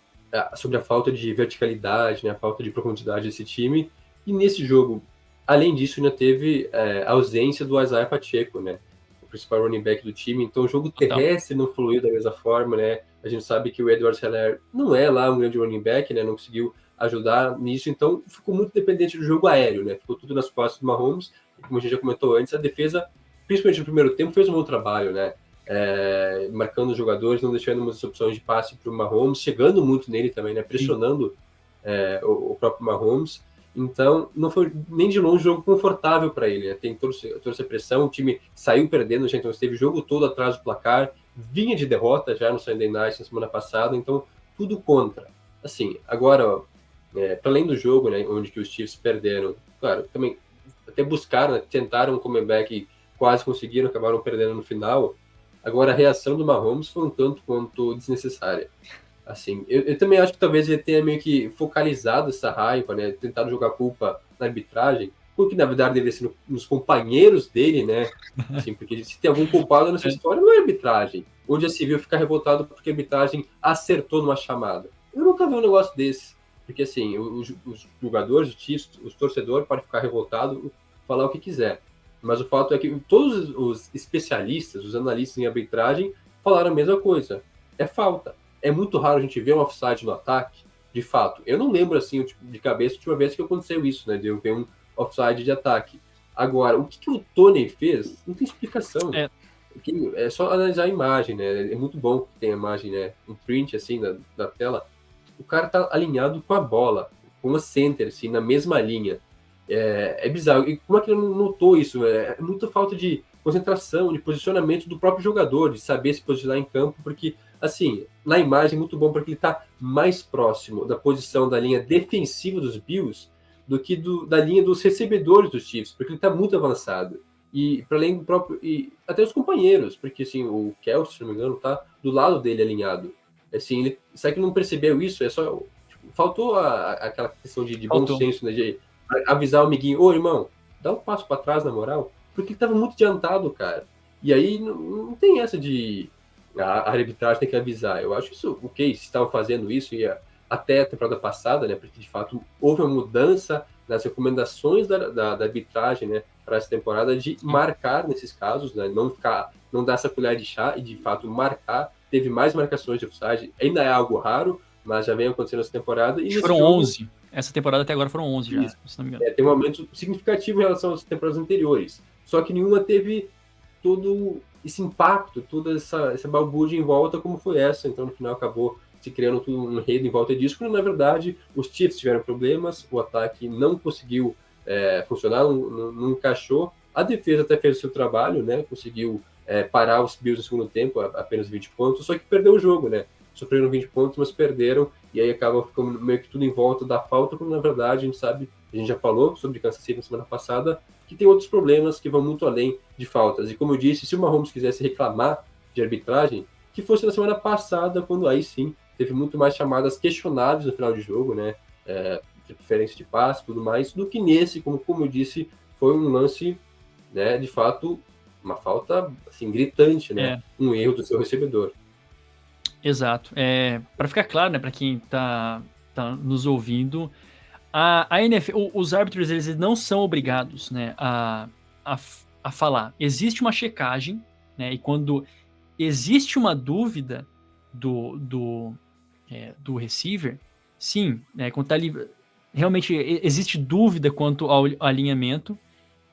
sobre a falta de verticalidade, né, a falta de profundidade desse time. E nesse jogo, além disso, ainda teve é, a ausência do Isaiah Pacheco, né? O principal running back do time. Então o jogo terrestre não fluiu da mesma forma, né? A gente sabe que o Edward Heller não é lá um grande running back, né? Não conseguiu ajudar nisso, então ficou muito dependente do jogo aéreo, né? Ficou tudo nas costas do Mahomes, como a gente já comentou antes, a defesa, principalmente no primeiro tempo, fez um bom trabalho, né? É, marcando os jogadores, não deixando muitas opções de passe para o Mahomes, chegando muito nele também, né? Pressionando é, o, o, próprio Mahomes. Então, não foi nem de longe um jogo confortável para ele. Né? Tem toda, essa pressão, o time saiu perdendo, já, então esteve o jogo todo atrás do placar, vinha de derrota já no Sunday Night na semana passada, então tudo contra. Assim, agora, é, para além do jogo, né, onde que os Chiefs perderam, claro, também até buscaram, né, tentaram um comeback e quase conseguiram, acabaram perdendo no final. Agora a reação do Mahomes foi um tanto quanto desnecessária. Assim, eu, eu também acho que talvez ele tenha meio que focalizado essa raiva, né, tentado jogar culpa na arbitragem, porque na verdade deveria ser nos companheiros dele, né? Assim, porque se tem algum culpado nessa história, não é arbitragem. Onde a civil fica revoltado porque a arbitragem acertou numa chamada. Eu nunca vi um negócio desse. Porque, assim, os, os jogadores, os, os torcedores podem ficar revoltados, falar o que quiser. Mas o fato é que todos os especialistas, os analistas em arbitragem, falaram a mesma coisa. É falta. É muito raro a gente ver um offside no ataque, de fato. Eu não lembro, assim, de cabeça, a última vez que aconteceu isso, né? De eu ver um offside de ataque. Agora, o que, que o Tony fez, não tem explicação. É. É só analisar a imagem, né? É muito bom que tem a imagem, né? Um print, assim, da, da tela o cara tá alinhado com a bola, com o center, assim, na mesma linha. É, é bizarro. E como é que ele não notou isso? É, é muita falta de concentração, de posicionamento do próprio jogador, de saber se posicionar em campo, porque, assim, na imagem é muito bom porque ele está mais próximo da posição da linha defensiva dos Bills do que do, da linha dos recebedores dos Chiefs, porque ele está muito avançado. e para além do próprio e até os companheiros, porque assim, o Kelsey, se não me engano, tá do lado dele alinhado. Assim, ele, será que não percebeu isso? É só tipo, faltou a, aquela questão de, de bom senso, né, de avisar o amiguinho, ô irmão, dá um passo para trás na moral, porque ele tava muito adiantado, cara. E aí não, não tem essa de a, a arbitragem tem que avisar. Eu acho isso ok, se estavam fazendo isso e até a temporada passada, né, porque de fato houve uma mudança nas recomendações da, da, da arbitragem, né, para essa temporada de marcar nesses casos, né, não ficar, não dar essa colher de chá e de fato marcar. Teve mais marcações de offside, ainda é algo raro, mas já vem acontecendo essa temporada. E foram jogo, 11. Essa temporada até agora foram 11 já, se não me engano. É, tem um aumento significativo em relação às temporadas anteriores. Só que nenhuma teve todo esse impacto, toda essa, essa balbúrdia em volta como foi essa. Então, no final, acabou se criando tudo um enredo em volta disso, quando na verdade os Chiefs tiveram problemas, o ataque não conseguiu é, funcionar, não, não, não, encaixou. A defesa até fez o seu trabalho, né? Conseguiu é, parar os Bills no segundo tempo, apenas 20 pontos, só que perdeu o jogo, né? Sofreram 20 pontos, mas perderam, e aí acaba ficando meio que tudo em volta da falta, quando na verdade a gente sabe, a gente já falou sobre Kansas City na semana passada, que tem outros problemas que vão muito além de faltas. E como eu disse, se o Mahomes quisesse reclamar de arbitragem, que fosse na semana passada, quando aí sim teve muito mais chamadas questionáveis no final de jogo, né? É, diferença de passe e tudo mais, do que nesse, como, como eu disse, foi um lance, né, de fato, uma falta assim, gritante, né? É. Um erro do seu recebedor. Exato. É, para ficar claro, né, para quem está tá nos ouvindo, a, a NFL, os árbitros eles não são obrigados, né, a, a, a falar. Existe uma checagem, né, e quando existe uma dúvida do, do, é, do receiver, sim, né, quando tá ali, realmente existe dúvida quanto ao alinhamento,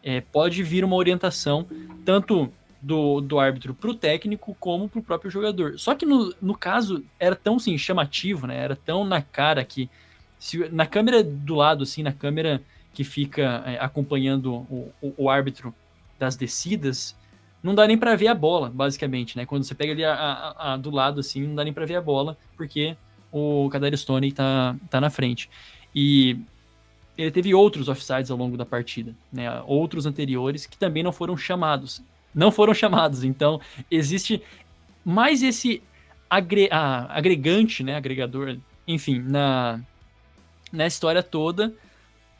é, pode vir uma orientação tanto do, do árbitro para o técnico como para o próprio jogador. Só que no, no caso era tão assim, chamativo, né? Era tão na cara que se, na câmera do lado, assim, na câmera que fica é, acompanhando o, o, o, árbitro das descidas, não dá nem para ver a bola, basicamente, né? Quando você pega ali a, a, a do lado, assim, não dá nem para ver a bola, porque o Kadar Stone tá, tá na frente. E ele teve outros offsides ao longo da partida, né? Outros anteriores que também não foram chamados. Não foram chamados, então existe mais esse agre ah, agregante, né? Agregador, enfim, na, na história toda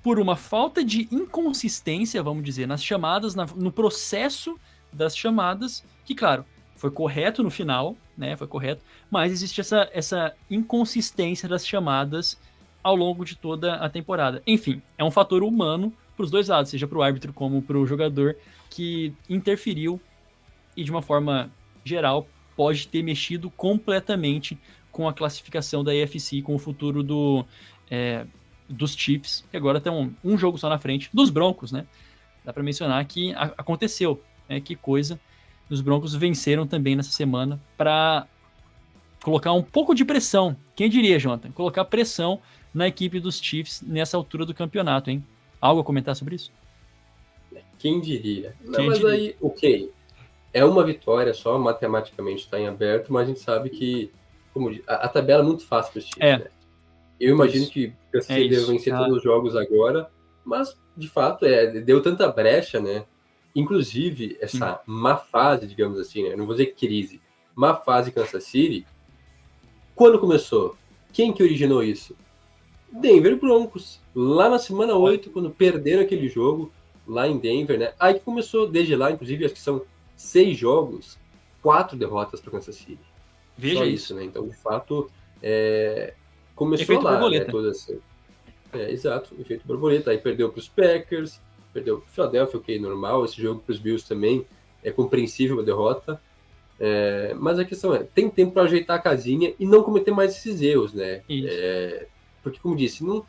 por uma falta de inconsistência, vamos dizer, nas chamadas, na, no processo das chamadas, que, claro, foi correto no final, né? Foi correto, mas existe essa, essa inconsistência das chamadas ao longo de toda a temporada. Enfim, é um fator humano para os dois lados, seja para o árbitro como para o jogador, que interferiu e, de uma forma geral, pode ter mexido completamente com a classificação da AFC, com o futuro do, é, dos Chiefs, que agora estão um, jogo só na frente dos Broncos, né? Dá para mencionar que aconteceu, né? Que coisa. Os Broncos venceram também nessa semana para colocar um pouco de pressão. Quem diria, Jonathan? Colocar pressão na equipe dos Chiefs nessa altura do campeonato, hein? Algo a comentar sobre isso? Quem diria? Não, Quem mas diria? aí, ok. É uma vitória só, matematicamente está em aberto, mas a gente sabe que como, a, a tabela é muito fácil para os Chiefs, é. né? Eu imagino isso. que o PSC é deve vencer ah. todos os jogos agora, mas de fato é, deu tanta brecha, né? Inclusive, essa hum. má fase, digamos assim, né? Não vou dizer crise, má fase Kansas City. Quando começou? Quem que originou isso? Denver Broncos. Lá na semana 8, quando perderam aquele jogo, lá em Denver, né? Aí que começou, desde lá, inclusive, acho que são seis jogos, quatro derrotas para Kansas City. Veja Só isso. né? Então, de fato, é, Começou efeito lá, né, borboleta. né? Toda essa... É, exato, efeito borboleta. Aí perdeu para os Packers, perdeu para o Philadelphia, ok, normal. Esse jogo para os Bills também é compreensível a derrota. É, mas a questão é, tem tempo para ajeitar a casinha e não cometer mais esses erros, né? É, porque, como disse, não,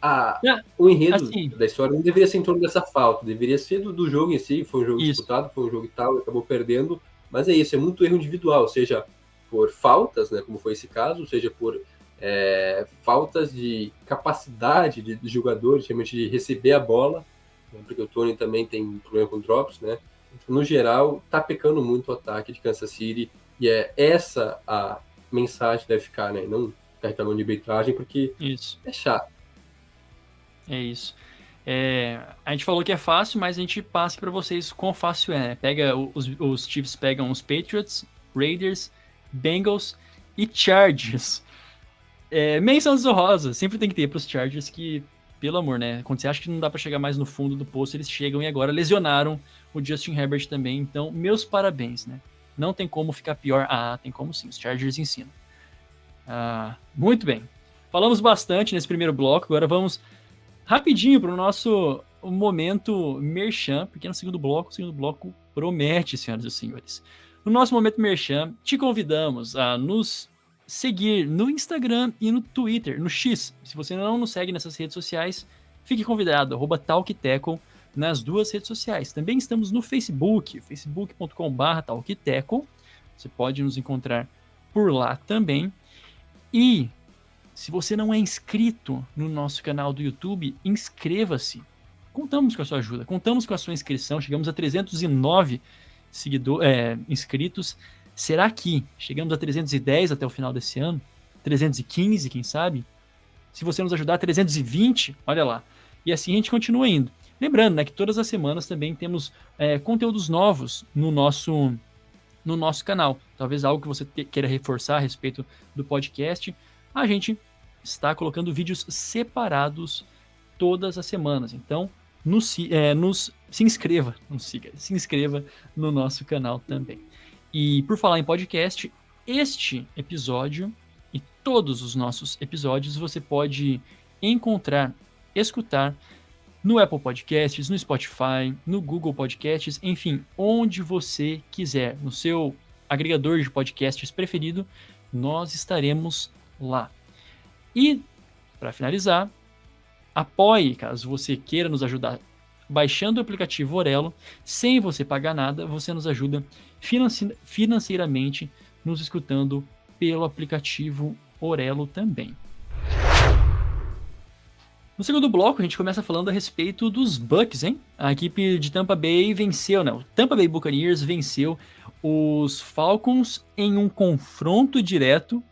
a, é, o enredo assim, da história não deveria ser em torno dessa falta, deveria ser do, do jogo em si. Foi um jogo isso. disputado, foi um jogo e tal, acabou perdendo. Mas é isso, é muito erro individual, seja por faltas, né, como foi esse caso, seja por é, faltas de capacidade de, de jogadores, realmente de receber a bola, né, porque o Tony também tem problema com drops, né? Então, no geral, tá pecando muito o ataque de Kansas City e é essa a mensagem que deve ficar, né? Não ficar reclamando de arbitragem, porque isso. é chato. É isso. É, a gente falou que é fácil, mas a gente passa para vocês quão fácil é. Né? Pega os, os Chiefs pegam os Patriots, Raiders, Bengals e Chargers. É, menção desonrosa, sempre tem que ter para os Chargers que, pelo amor, né? Quando você acha que não dá para chegar mais no fundo do poço, eles chegam e agora lesionaram o Justin Herbert também. Então, meus parabéns, né? Não tem como ficar pior. Ah, tem como sim, os Chargers ensinam. Ah, muito bem. Falamos bastante nesse primeiro bloco, agora vamos rapidinho para o nosso momento merchan, porque no segundo bloco, o segundo bloco promete, senhoras e senhores. No nosso momento merchan, te convidamos a nos seguir no Instagram e no Twitter, no X. Se você não nos segue nessas redes sociais, fique convidado, arroba TalkTeco nas duas redes sociais. Também estamos no Facebook, facebook.com.br TalkTeco. Você pode nos encontrar por lá também. E se você não é inscrito no nosso canal do YouTube, inscreva-se. Contamos com a sua ajuda, contamos com a sua inscrição. Chegamos a 309 seguidor, é, inscritos. Será que chegamos a 310 até o final desse ano? 315, quem sabe? Se você nos ajudar, 320, olha lá. E assim a gente continua indo. Lembrando né, que todas as semanas também temos é, conteúdos novos no nosso, no nosso canal. Talvez algo que você te, queira reforçar a respeito do podcast. A gente está colocando vídeos separados todas as semanas. Então, nos, é, nos, se inscreva, não siga, se inscreva no nosso canal também. E por falar em podcast, este episódio e todos os nossos episódios você pode encontrar, escutar no Apple Podcasts, no Spotify, no Google Podcasts, enfim, onde você quiser, no seu agregador de podcasts preferido, nós estaremos lá. E, para finalizar, apoie caso você queira nos ajudar baixando o aplicativo Orelo, sem você pagar nada, você nos ajuda financeiramente nos escutando pelo aplicativo Orelo também. No segundo bloco, a gente começa falando a respeito dos Bucks, hein? A equipe de Tampa Bay venceu, né? O Tampa Bay Buccaneers venceu os Falcons em um confronto direto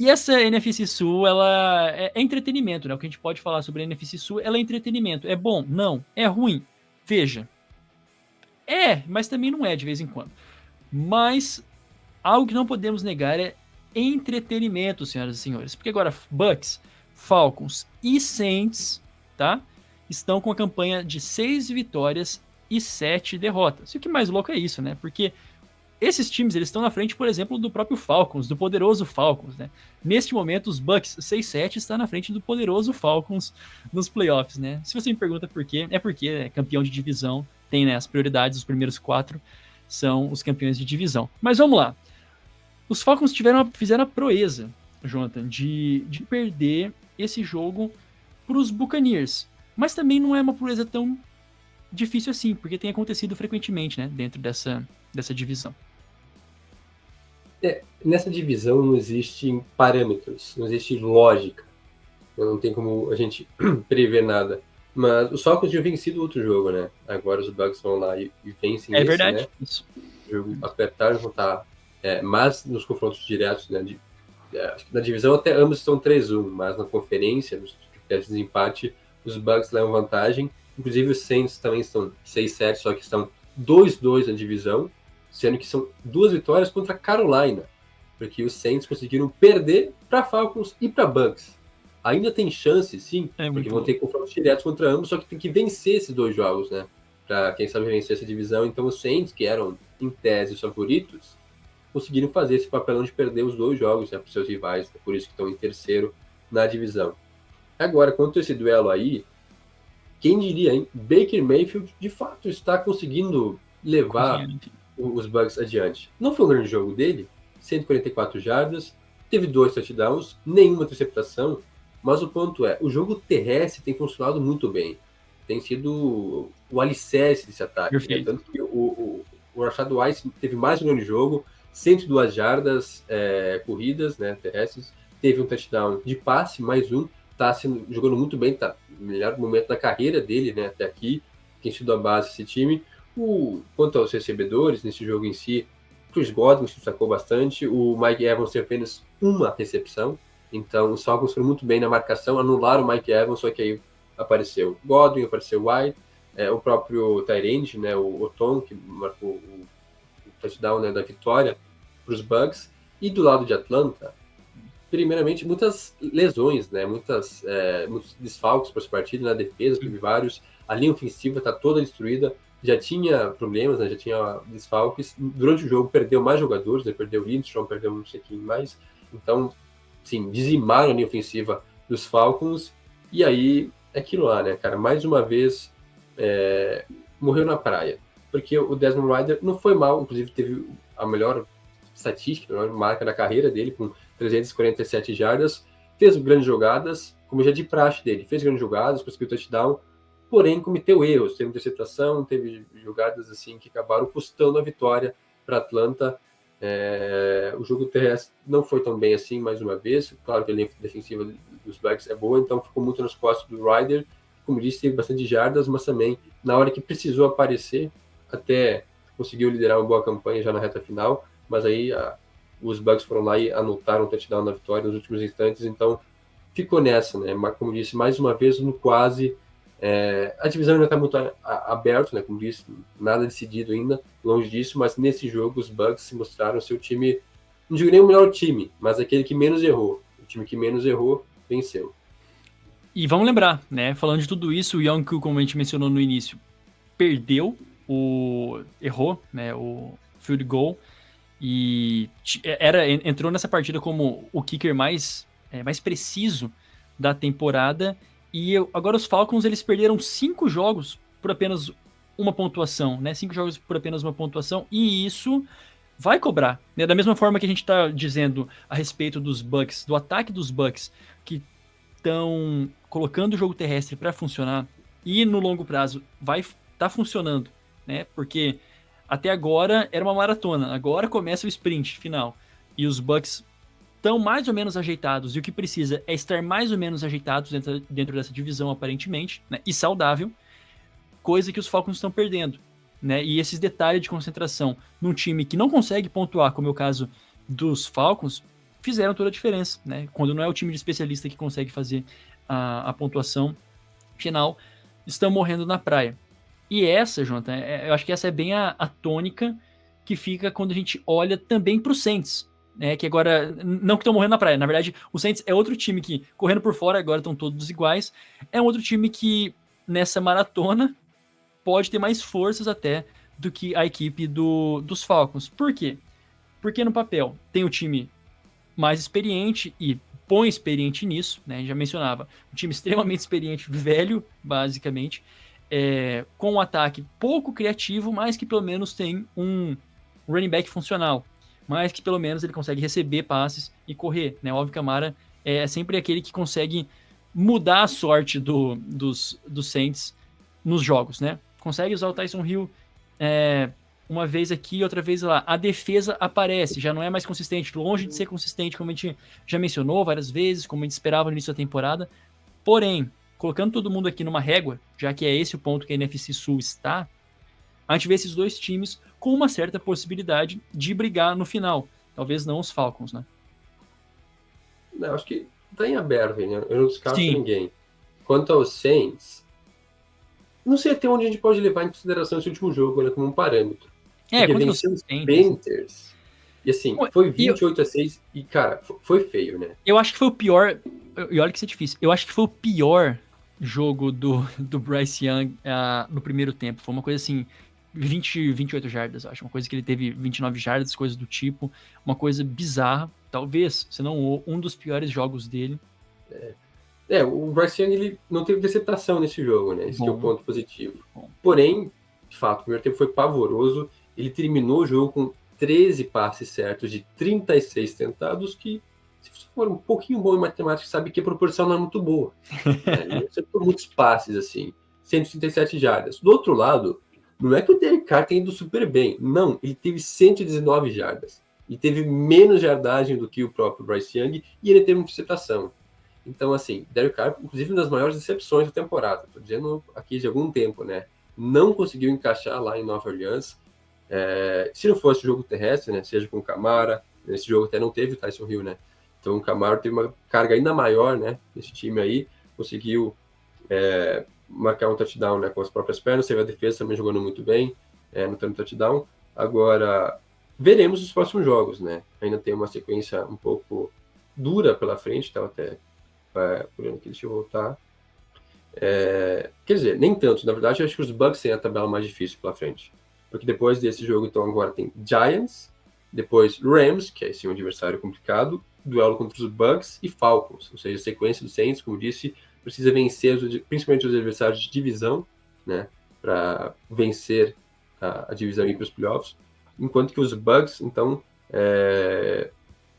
e essa NFC Sul, ela é, é, entretenimento, né? O que a gente pode falar sobre a NFC Sul, ela é entretenimento. É bom? Não. É ruim? Veja. É, mas também não é de vez em quando. Mas algo que não podemos negar é entretenimento, senhoras e senhores. Porque agora Bucks, Falcons e Saints, tá? Estão com a campanha de seis vitórias e sete derrotas. E o que mais louco é isso, né? Porque esses times eles estão na frente, por exemplo, do próprio Falcons, do poderoso Falcons, né? Neste momento, os Bucks 6-7 está na frente do poderoso Falcons nos playoffs, né? Se você me pergunta por quê, é porque é campeão de divisão, tem né, as prioridades, os primeiros quatro são os campeões de divisão. Mas vamos lá. Os Falcons tiveram, fizeram a proeza, Jonathan, de, de perder esse jogo para os Buccaneers. Mas também não é uma proeza tão difícil assim, porque tem acontecido frequentemente, né, dentro dessa, dessa divisão. É, nessa divisão não existem parâmetros, não existe lógica. Não tem como a gente prever nada. Mas os Falcons tinham vencido outro jogo, né? Agora os Bucks vão lá e, e vencem É esse, verdade. Né? Isso. O jogo apertaram, vão estar é, mas nos confrontos diretos, né? De, é, na divisão até ambos estão 3-1, mas na conferência, nos critérios de empate, os Bucks levam vantagem. Inclusive os Saints também estão 6-7, só que estão 2-2 na divisão sendo que são duas vitórias contra Carolina, porque os Saints conseguiram perder para Falcons e para Bucks. Ainda tem chance, sim, é porque vão ter confrontos diretos contra ambos, só que tem que vencer esses dois jogos, né? Para quem sabe vencer essa divisão. Então os Saints, que eram em tese os favoritos, conseguiram fazer esse papelão de perder os dois jogos né, para seus rivais, né? por isso que estão em terceiro na divisão. Agora, quanto a esse duelo aí, quem diria, hein? Baker Mayfield de fato está conseguindo levar os Bucks adiante. Não foi um grande jogo dele, 144 jardas, teve dois touchdowns, nenhuma interceptação, mas o ponto é, o jogo terrestre tem funcionado muito bem. Tem sido o alicerce desse ataque. Né? Tanto que o, o, o Rashad Weiss teve mais um grande jogo, 102 jardas é, corridas né, terrestres, teve um touchdown de passe, mais um, tá sendo, jogando muito bem, tá melhor momento da carreira dele né, até aqui, tem sido a base desse time. O, quanto aos recebedores, nesse jogo em si, Chris Godwin se destacou bastante, o Mike Evans teve apenas uma recepção, então os Falcons foram muito bem na marcação, anularam o Mike Evans, só que aí apareceu Godwin, apareceu White, é, o próprio Tyrande, né, o Oton, que marcou o, o touchdown né, da vitória para os Bucks, e do lado de Atlanta, primeiramente, muitas lesões, né, muitas, é, muitos desfalques para esse partido na defesa, teve vários, a linha ofensiva está toda destruída, já tinha problemas, né, já tinha desfalques, durante o jogo perdeu mais jogadores, né, perdeu o Lindstrom, perdeu não sei quem mais, então, sim, dizimaram a linha ofensiva dos Falcons, e aí é aquilo lá, né, cara, mais uma vez é, morreu na praia. Porque o Desmond Ryder não foi mal, inclusive teve a melhor estatística, a melhor marca da carreira dele, com 347 jardas, fez grandes jogadas, como já de praxe dele, fez grandes jogadas, conseguiu touchdown, porém cometeu erros, teve interceptação, teve jogadas assim que acabaram custando a vitória para Atlanta. É, o jogo terrestre não foi tão bem assim, mais uma vez. Claro que a linha defensiva dos Bucks é boa, então ficou muito nas costas do Ryder como disse, teve bastante jardas, mas também na hora que precisou aparecer, até conseguiu liderar uma boa campanha já na reta final, mas aí a, os Bucks foram lá e anotaram o touchdown na vitória nos últimos instantes, então ficou nessa, né? Como disse, mais uma vez no quase. É, a divisão ainda está muito aberta, né? Como disse, nada decidido ainda, longe disso, mas nesse jogo os Bucks se mostraram seu time, não digo nem o melhor time, mas aquele que menos errou. O time que menos errou venceu. E vamos lembrar, né? Falando de tudo isso, o Yonku, como a gente mencionou no início, perdeu o. errou, né? O field goal. E era, entrou nessa partida como o kicker mais, é, mais preciso da temporada. E agora os Falcons eles perderam cinco jogos por apenas uma pontuação, né? Cinco jogos por apenas uma pontuação. E isso vai cobrar. Né? Da mesma forma que a gente está dizendo a respeito dos Bucks, do ataque dos Bucks, que estão colocando o jogo terrestre para funcionar e no longo prazo vai estar tá funcionando, né? Porque até agora era uma maratona, agora começa o sprint final e os Bucks estão mais ou menos ajeitados e o que precisa é estar mais ou menos ajeitados dentro, dentro dessa divisão aparentemente, né? E saudável, coisa que os Falcons estão perdendo, né? E esses detalhes de concentração num time que não consegue pontuar, como é o caso dos Falcons, fizeram toda a diferença, né? Quando não é o time de especialista que consegue fazer a, a pontuação final, estão morrendo na praia. E essa, Jonathan, é, eu acho que essa é bem a, a tônica que fica quando a gente olha também para o Saints, né? Que agora, não que estão morrendo na praia, na verdade, o Saints é outro time que, correndo por fora, agora estão todos iguais, é um outro time que, nessa maratona, pode ter mais forças até do que a equipe do, dos Falcons. Por quê? Porque no papel tem o time mais experiente e põe experiente nisso, né? Já mencionava, um time extremamente experiente, velho, basicamente, é, com um ataque pouco criativo, mas que pelo menos tem um running back funcional, mas que pelo menos ele consegue receber passes e correr, né? O Alvin Kamara é sempre aquele que consegue mudar a sorte do, dos, dos Saints nos jogos, né? Consegue usar o Tyson Hill é, uma vez aqui, outra vez lá. A defesa aparece, já não é mais consistente, longe de ser consistente, como a gente já mencionou várias vezes, como a gente esperava no início da temporada. Porém, colocando todo mundo aqui numa régua, já que é esse o ponto que a NFC Sul está, a gente vê esses dois times com uma certa possibilidade de brigar no final. Talvez não os Falcons, né? Não, acho que tá em aberto, né? Eu não descarto Sim. ninguém. Quanto aos Saints, não sei até onde a gente pode levar em consideração esse último jogo né, como um parâmetro. É, quando venceu os Panthers. E assim, foi 28 eu, a 6 e, cara, foi feio, né? Eu acho que foi o pior. E olha que isso é difícil. Eu acho que foi o pior jogo do, do Bryce Young uh, no primeiro tempo. Foi uma coisa assim. 20, 28 jardas, acho. Uma coisa que ele teve 29 jardas, coisas do tipo. Uma coisa bizarra. Talvez, se não um dos piores jogos dele. É, é o Bryce Young ele não teve deceptação nesse jogo, né? Esse é o ponto positivo. Bom. Porém, de fato, o primeiro tempo foi pavoroso. Ele terminou o jogo com 13 passes certos de 36 tentados, que se você for um pouquinho bom em matemática, sabe que a proporção não é muito boa. Né? Você muitos passes, assim, 137 jardas. Do outro lado, não é que o Derek Carr tenha ido super bem. Não, ele teve 119 jardas. E teve menos jardagem do que o próprio Bryce Young, e ele teve uma interceptação. Então, assim, Derek Carr, inclusive, uma das maiores decepções da temporada. Estou dizendo aqui de algum tempo, né? Não conseguiu encaixar lá em Nova Orleans. É, se não fosse o jogo terrestre, né, seja com o Camara, nesse jogo até não teve o Tyson Hill, né? Então o Camara teve uma carga ainda maior, né, nesse time aí, conseguiu é, marcar um touchdown né, com as próprias pernas, teve a defesa também jogando muito bem, é, no touchdown. Agora, veremos os próximos jogos, né? Ainda tem uma sequência um pouco dura pela frente, estava até é, por aqui, deixa eu voltar. É, quer dizer, nem tanto, na verdade, acho que os Bucks têm a tabela mais difícil pela frente. Porque depois desse jogo, então, agora tem Giants, depois Rams, que é esse um adversário complicado, duelo contra os Bucks e Falcons, ou seja, sequência dos Saints, como disse, precisa vencer principalmente os adversários de divisão, né, para vencer a, a, divisão e ir para os playoffs, enquanto que os Bucks, então, é,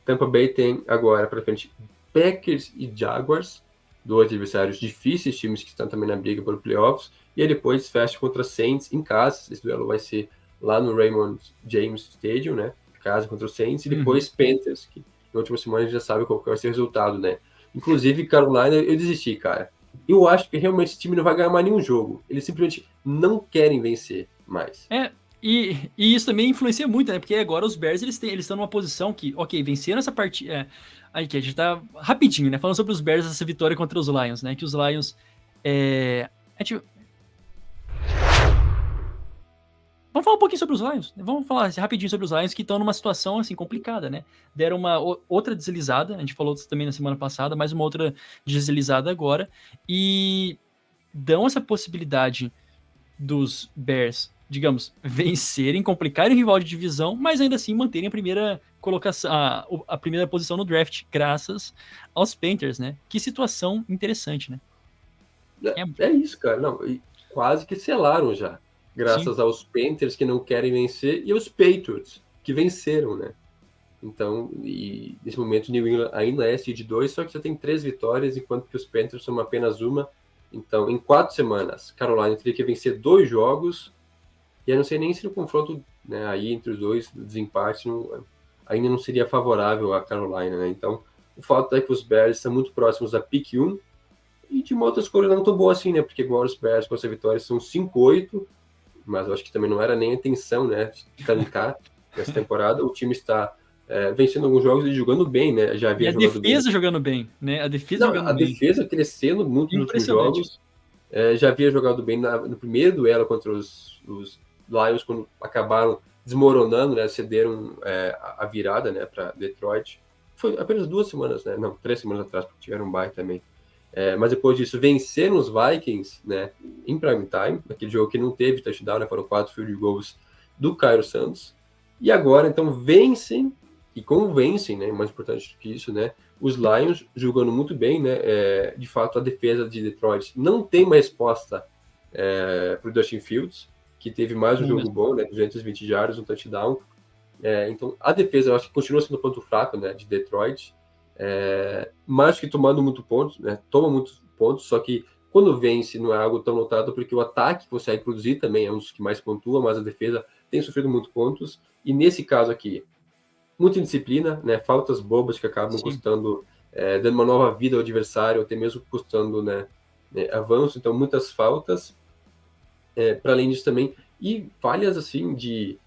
Tampa Bay tem agora para frente Packers e Jaguars, dois adversários difíceis, times que estão também na briga por playoffs, e aí depois fecha contra Saints em casa, esse duelo vai ser lá no Raymond James Stadium, né, casa contra o Saints, e uhum. depois uhum. Panthers, que na última semana a gente já sabe qual vai ser o resultado, né. Inclusive, Carolina, eu desisti, cara. Eu acho que realmente esse time não vai ganhar mais nenhum jogo. Eles simplesmente não querem vencer mais. É, e, e isso também influencia muito, né? Porque agora os Bears eles, têm, eles estão numa posição que, ok, venceram essa partida. É, aí que a gente tá rapidinho, né? Falando sobre os Bears, essa vitória contra os Lions, né? Que os Lions. É, a gente, Vamos falar um pouquinho sobre os Lions. Vamos falar rapidinho sobre os Lions que estão numa situação assim complicada, né? Deram uma outra deslizada, a gente falou também na semana passada, mais uma outra deslizada agora e dão essa possibilidade dos Bears, digamos, vencerem, complicarem o rival de divisão, mas ainda assim manterem a primeira colocação, a, a primeira posição no draft, graças aos Panthers, né? Que situação interessante, né? É, é isso, cara. Não, quase que selaram já graças Sim. aos Panthers que não querem vencer e aos Patriots que venceram, né? Então, e nesse momento New England ainda é seed 2, só que já tem três vitórias, enquanto que os Panthers são apenas uma. Então, em quatro semanas, Carolina teria que vencer dois jogos, e eu não sei nem se o confronto né, aí entre os dois, desempate, não, ainda não seria favorável à Carolina, né? Então, o fato é que os Bears estão muito próximos da pick 1, e de uma outra escolha não tão boa assim, né? Porque agora os Bears com essa vitória são 5-8, mas eu acho que também não era nem a intenção, né, de tancar nessa temporada. O time está é, vencendo alguns jogos e jogando bem, né? Já havia e a defesa bem. jogando bem, né? A defesa não, jogando a bem. defesa crescendo muito nos jogos. É, já havia jogado bem na, no primeiro duelo contra os, os, Lions, quando acabaram desmoronando, né? Cederam é, a virada, né? Para Detroit. Foi apenas duas semanas, né? Não, três semanas atrás, porque tiveram um bye também. É, mas depois disso, venceram os Vikings, né, em prime time, naquele jogo que não teve touchdown, né, foram quatro field goals do Cairo Santos. E agora, então, vencem e convencem, né, mais importante do que isso, né, os Lions jogando muito bem, né, é, de fato a defesa de Detroit não tem uma resposta é, para o Dustin Fields, que teve mais um jogo bom, né, 220 jardas, um touchdown. É, então, a defesa, eu acho que continua sendo o ponto fraco, né, de Detroit. É, mais que tomando muito pontos, né? Toma muitos pontos, só que quando vence não é algo tão notado, porque o ataque consegue produzir também, é um dos que mais pontua, mas a defesa tem sofrido muitos pontos. E nesse caso aqui, muita indisciplina, né? Faltas bobas que acabam Sim. custando, é, dando uma nova vida ao adversário, até mesmo custando né, né avanço. Então, muitas faltas. É, Para além disso também, e falhas assim de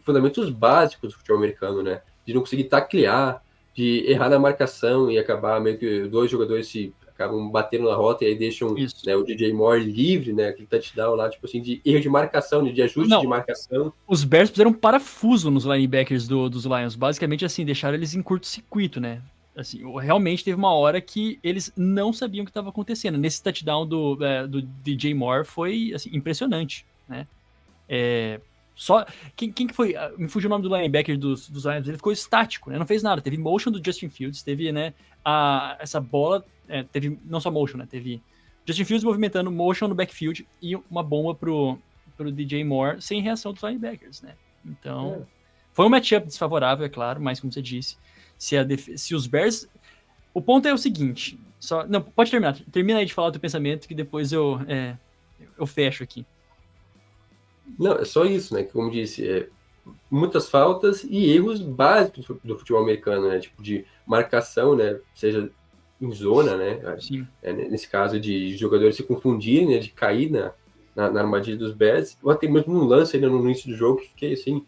fundamentos básicos do futebol americano, né? De não conseguir taclear, de errar na marcação e acabar meio que dois jogadores se acabam batendo na rota e aí deixam né, o DJ Moore livre, né? Aquele touchdown lá, tipo assim, de erro de marcação, de ajuste Não, de marcação. Os Bears fizeram um parafuso nos linebackers do, dos Lions. Basicamente, assim, deixaram eles em curto-circuito, né? Assim, realmente teve uma hora que eles não sabiam o que estava acontecendo. Nesse touchdown do, é, do DJ Moore foi assim, impressionante, né? É, só. Quem, quem que foi? Ah, me fugiu o nome do linebacker dos, dos Lions. Ele ficou estático, né? Não fez nada. Teve motion do Justin Fields, teve, né? A, essa bola. É, teve não só motion, né? Teve Justin Fields movimentando motion no backfield e uma bomba pro, pro DJ Moore sem reação dos linebackers, né? Então. É. Foi um matchup desfavorável, é claro, mas como você disse, se, a se os Bears. O ponto é o seguinte. Só... Não, pode terminar. Termina aí de falar o teu pensamento que depois eu, é, eu fecho aqui. Não, é só isso, né? Como disse, é, muitas faltas e erros básicos do futebol americano, né? Tipo de marcação, né? Seja em zona, né? É, nesse caso de jogadores se confundirem, né? De cair na, na, na armadilha dos Bears. Ou até mesmo um lance ainda no início do jogo que fiquei assim,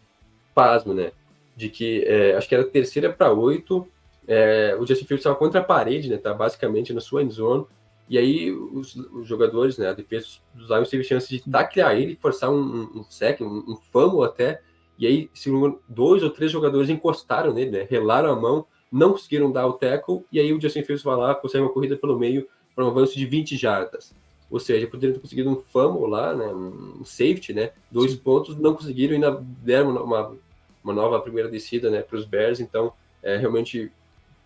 pasmo, né? De que é, acho que era terceira para oito, é, o Justin Fields estava contra a parede, né? Tá basicamente na sua end zone E aí os, os jogadores, né, a defesa dos Lions teve chance de taclear ele, forçar um, um, um sec, um, um fumble até, e aí segundo, dois ou três jogadores encostaram nele, né, relaram a mão, não conseguiram dar o tackle, e aí o Justin Fields vai lá, consegue uma corrida pelo meio para um avanço de 20 jardas. Ou seja, poderiam ter conseguido um fumble lá, né, um safety, né, dois Sim. pontos, não conseguiram e ainda deram uma, uma nova primeira descida, né, para os Bears, então é, realmente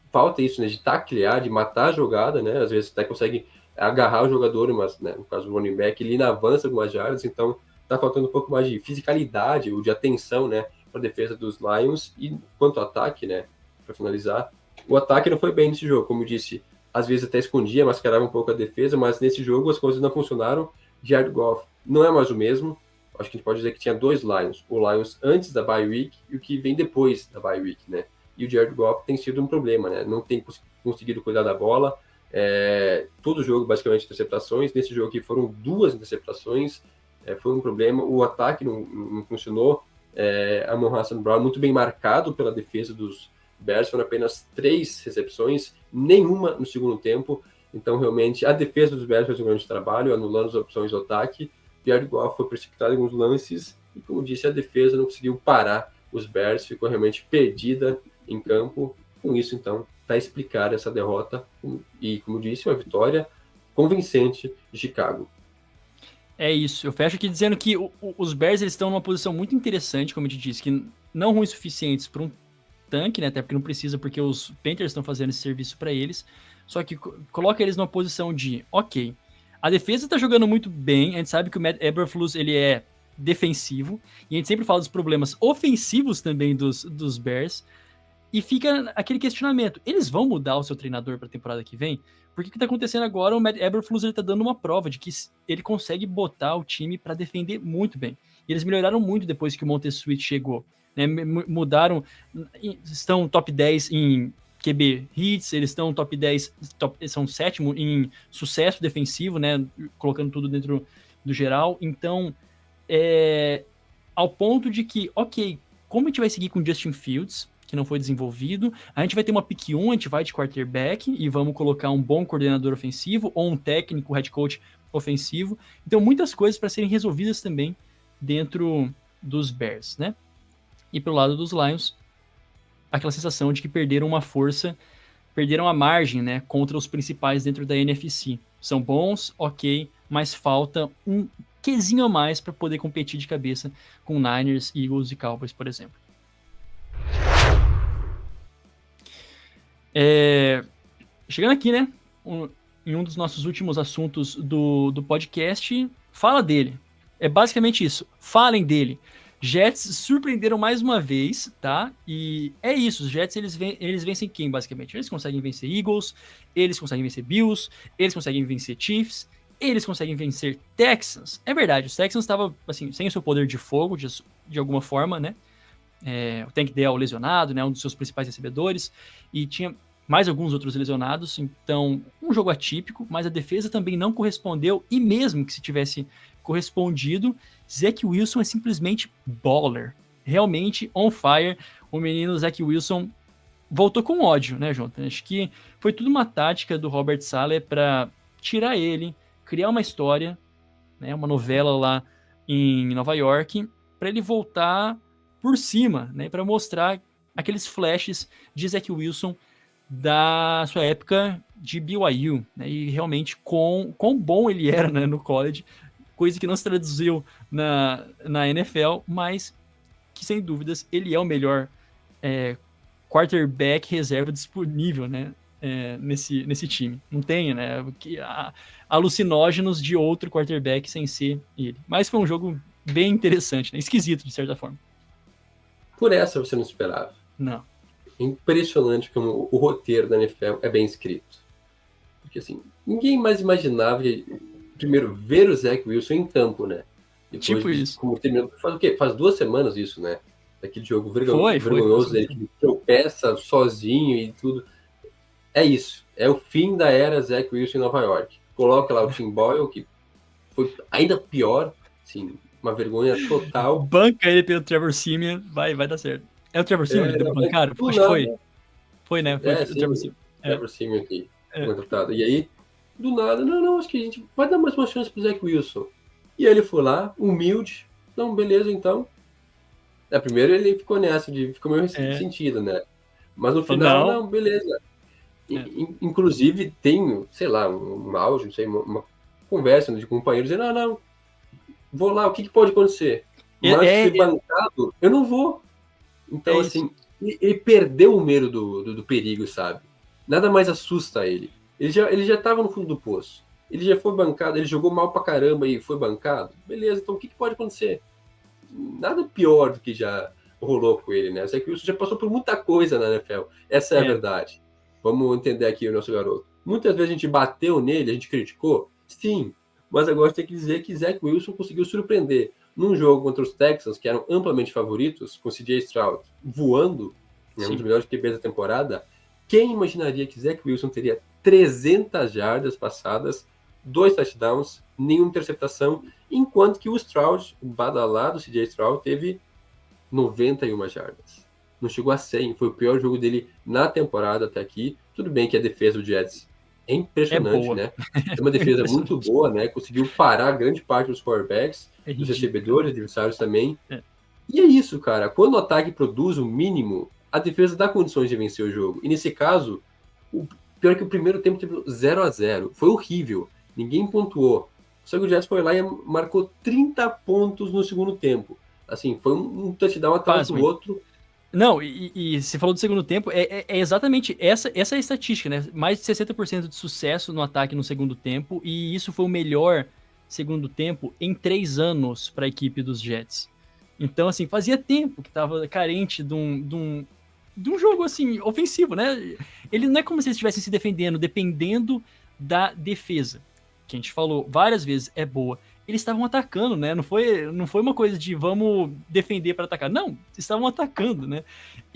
falta isso, né, de taclear, de matar a jogada, né, às vezes até consegue agarrar o jogador, mas, né, no caso do running back, ele avança algumas jardas, então tá faltando um pouco mais de fisicalidade ou de atenção, né, para defesa dos Lions e quanto ao ataque, né, para finalizar, o ataque não foi bem nesse jogo, como eu disse, às vezes até escondia, mascarava um pouco a defesa, mas nesse jogo as coisas não funcionaram. Jared Goff não é mais o mesmo. Acho que a gente pode dizer que tinha dois Lions, o Lions antes da bye week e o que vem depois da bye week, né? E o Jared Goff tem sido um problema, né? Não tem conseguido cuidar da bola. É, todo jogo, basicamente, interceptações. Nesse jogo aqui foram duas interceptações. É, foi um problema. O ataque não, não funcionou. É, Amon Hassan Brown muito bem marcado pela defesa dos, Bears foram apenas três recepções, nenhuma no segundo tempo. Então, realmente, a defesa dos Bears fez um grande trabalho, anulando as opções do ataque. Pierre Goff foi precipitado em alguns lances e, como disse, a defesa não conseguiu parar os Bears, ficou realmente perdida em campo. Com isso, então, está explicada essa derrota e, como disse, uma vitória convincente de Chicago. É isso. Eu fecho aqui dizendo que os Bears eles estão numa posição muito interessante, como eu te disse, que não ruins suficientes para um tanque, né? Até porque não precisa, porque os Panthers estão fazendo esse serviço para eles. Só que coloca eles numa posição de, ok, a defesa tá jogando muito bem, a gente sabe que o Matt Eberflus, ele é defensivo, e a gente sempre fala dos problemas ofensivos também dos, dos Bears, e fica aquele questionamento, eles vão mudar o seu treinador para a temporada que vem? Porque o que tá acontecendo agora, o Matt Eberflus, ele tá dando uma prova de que ele consegue botar o time para defender muito bem. E eles melhoraram muito depois que o Montesuit chegou né, mudaram, estão top 10 em QB hits, eles estão top 10, top, são sétimo em sucesso defensivo, né, colocando tudo dentro do geral. Então, é, ao ponto de que, ok, como a gente vai seguir com Justin Fields, que não foi desenvolvido, a gente vai ter uma pick 1, a gente vai de quarterback e vamos colocar um bom coordenador ofensivo ou um técnico, head coach ofensivo. Então, muitas coisas para serem resolvidas também dentro dos Bears, né? E pelo lado dos Lions, aquela sensação de que perderam uma força, perderam a margem, né, contra os principais dentro da NFC. São bons, ok, mas falta um quesinho a mais para poder competir de cabeça com Niners, Eagles e Cowboys, por exemplo. É... Chegando aqui, né, um, em um dos nossos últimos assuntos do, do podcast, fala dele. É basicamente isso. Falem dele. Jets surpreenderam mais uma vez, tá? E é isso, os Jets eles, ven eles vencem quem, basicamente? Eles conseguem vencer Eagles, eles conseguem vencer Bills, eles conseguem vencer Chiefs, eles conseguem vencer Texans. É verdade, os Texans estavam, assim, sem o seu poder de fogo, de, de alguma forma, né? É, o Tank Dell lesionado, né? Um dos seus principais recebedores, e tinha mais alguns outros lesionados, então um jogo atípico, mas a defesa também não correspondeu, e mesmo que se tivesse correspondido, Zach Wilson é simplesmente baller. Realmente on fire. O menino Zach Wilson voltou com ódio, né, Jonathan? Acho que foi tudo uma tática do Robert Saleh para tirar ele, criar uma história, né, uma novela lá em Nova York, para ele voltar por cima, né, para mostrar aqueles flashes de Zach Wilson da sua época de BYU, né, e realmente com quão bom ele era né, no college, coisa que não se traduziu na, na NFL, mas que sem dúvidas ele é o melhor é, quarterback reserva disponível, né? É, nesse, nesse time. Não tem, né? Que, a, alucinógenos de outro quarterback sem ser ele. Mas foi um jogo bem interessante, né? Esquisito, de certa forma. Por essa você não esperava. Não. Impressionante como o roteiro da NFL é bem escrito. Porque assim, ninguém mais imaginava que primeiro ver o Zach Wilson em campo, né? Depois tipo isso. Como terminou, faz o quê? Faz duas semanas isso, né? Daquele jogo vergonhoso, foi, vergonhoso foi, ele tropeça sozinho e tudo. É isso. É o fim da era Zach Wilson em Nova York. Coloca lá o Tim Boyle, que foi ainda pior, assim, uma vergonha total. Banca ele pelo Trevor Simeon, vai, vai dar certo. É o Trevor Simeon é, que deu bancar? Acho que foi. Foi, né? Foi é, o Trevor Simeon. É. Trevor Simeon aqui, é. contratado. E aí, do nada, não, não, acho que a gente vai dar mais uma chance pro Zach Wilson. E aí ele foi lá, humilde, não, beleza, então. É, primeiro ele ficou nessa, de, ficou meio é. sentido, né? Mas no final, não, não beleza. É. Inclusive, tem, sei lá, um, um áudio, não sei, uma, uma conversa né, de companheiros dizendo, não, não, vou lá, o que, que pode acontecer? É, Mas é, ser bancado, eu não vou. Então, é assim, ele, ele, perdeu o medo do, do, do, perigo, sabe? Nada mais assusta ele. Ele já, ele já tava no fundo do poço. Ele já foi bancado, ele jogou mal pra caramba e foi bancado. Beleza, então o que, que pode acontecer? Nada pior do que já rolou com ele, né? O Zach Wilson já passou por muita coisa na NFL. Essa é, é a verdade. Vamos entender aqui o nosso garoto. Muitas vezes a gente bateu nele, a gente criticou, sim, mas agora tem que dizer que Zach Wilson conseguiu surpreender num jogo contra os Texans, que eram amplamente favoritos, com CJ Stroud voando, né, um dos melhores QBs da temporada. Quem imaginaria que Zach Wilson teria 300 jardas passadas, dois touchdowns, nenhuma interceptação, enquanto que o Stroud, o badalado CJ Stroud, teve 91 jardas não chegou a 100, foi o pior jogo dele na temporada até aqui. Tudo bem que a defesa do Jets é impressionante, é né? É uma defesa é muito boa, né? Conseguiu parar grande parte dos quarterbacks, é dos recebedores adversários também. É. E é isso, cara. Quando o ataque produz o mínimo, a defesa dá condições de vencer o jogo. E nesse caso, o pior é que o primeiro tempo teve 0 a 0 Foi horrível. Ninguém pontuou. Só que o Jets foi lá e marcou 30 pontos no segundo tempo. Assim, foi um touchdown atrás do outro. Não, e, e você falou do segundo tempo, é, é, é, exatamente essa, essa é a estatística, né? Mais de 60% de sucesso no ataque no segundo tempo, e isso foi o melhor segundo tempo em três anos para a equipe dos Jets. Então, assim, fazia tempo que estava carente de um, de, um, de um jogo, assim, ofensivo, né? Ele não é como se eles estivessem se defendendo, dependendo da defesa, que a gente falou várias vezes, é boa eles estavam atacando, né? Não foi, não foi uma coisa de vamos defender para atacar. Não, estavam atacando, né?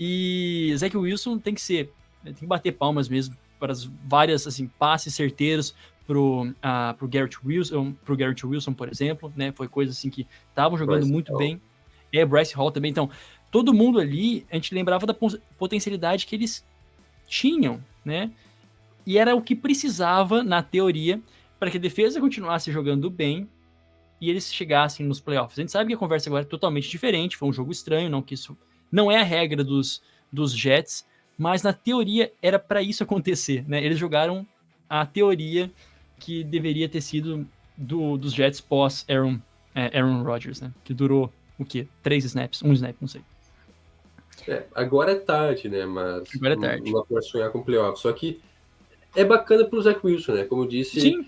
E Zach Wilson tem que ser, tem que bater palmas mesmo para as várias assim passes certeiros pro, uh, pro Garrett Wilson, pro Garrett Wilson, por exemplo, né? Foi coisa assim que estavam jogando Bryce muito Hall. bem. É, Bryce Hall também. Então, todo mundo ali, a gente lembrava da potencialidade que eles tinham, né? E era o que precisava, na teoria, para que a defesa continuasse jogando bem e eles chegassem nos playoffs. A gente sabe que a conversa agora é totalmente diferente, foi um jogo estranho, não que isso não é a regra dos, dos Jets, mas na teoria era para isso acontecer, né? Eles jogaram a teoria que deveria ter sido do, dos Jets pós Aaron, é, Aaron Rodgers, né? Que durou o quê? Três snaps, um snap, não sei. É, agora é tarde, né? Mas agora é tarde. Sonhar com playoffs. Só que é bacana pro Zach Wilson, né? Como eu disse, Sim.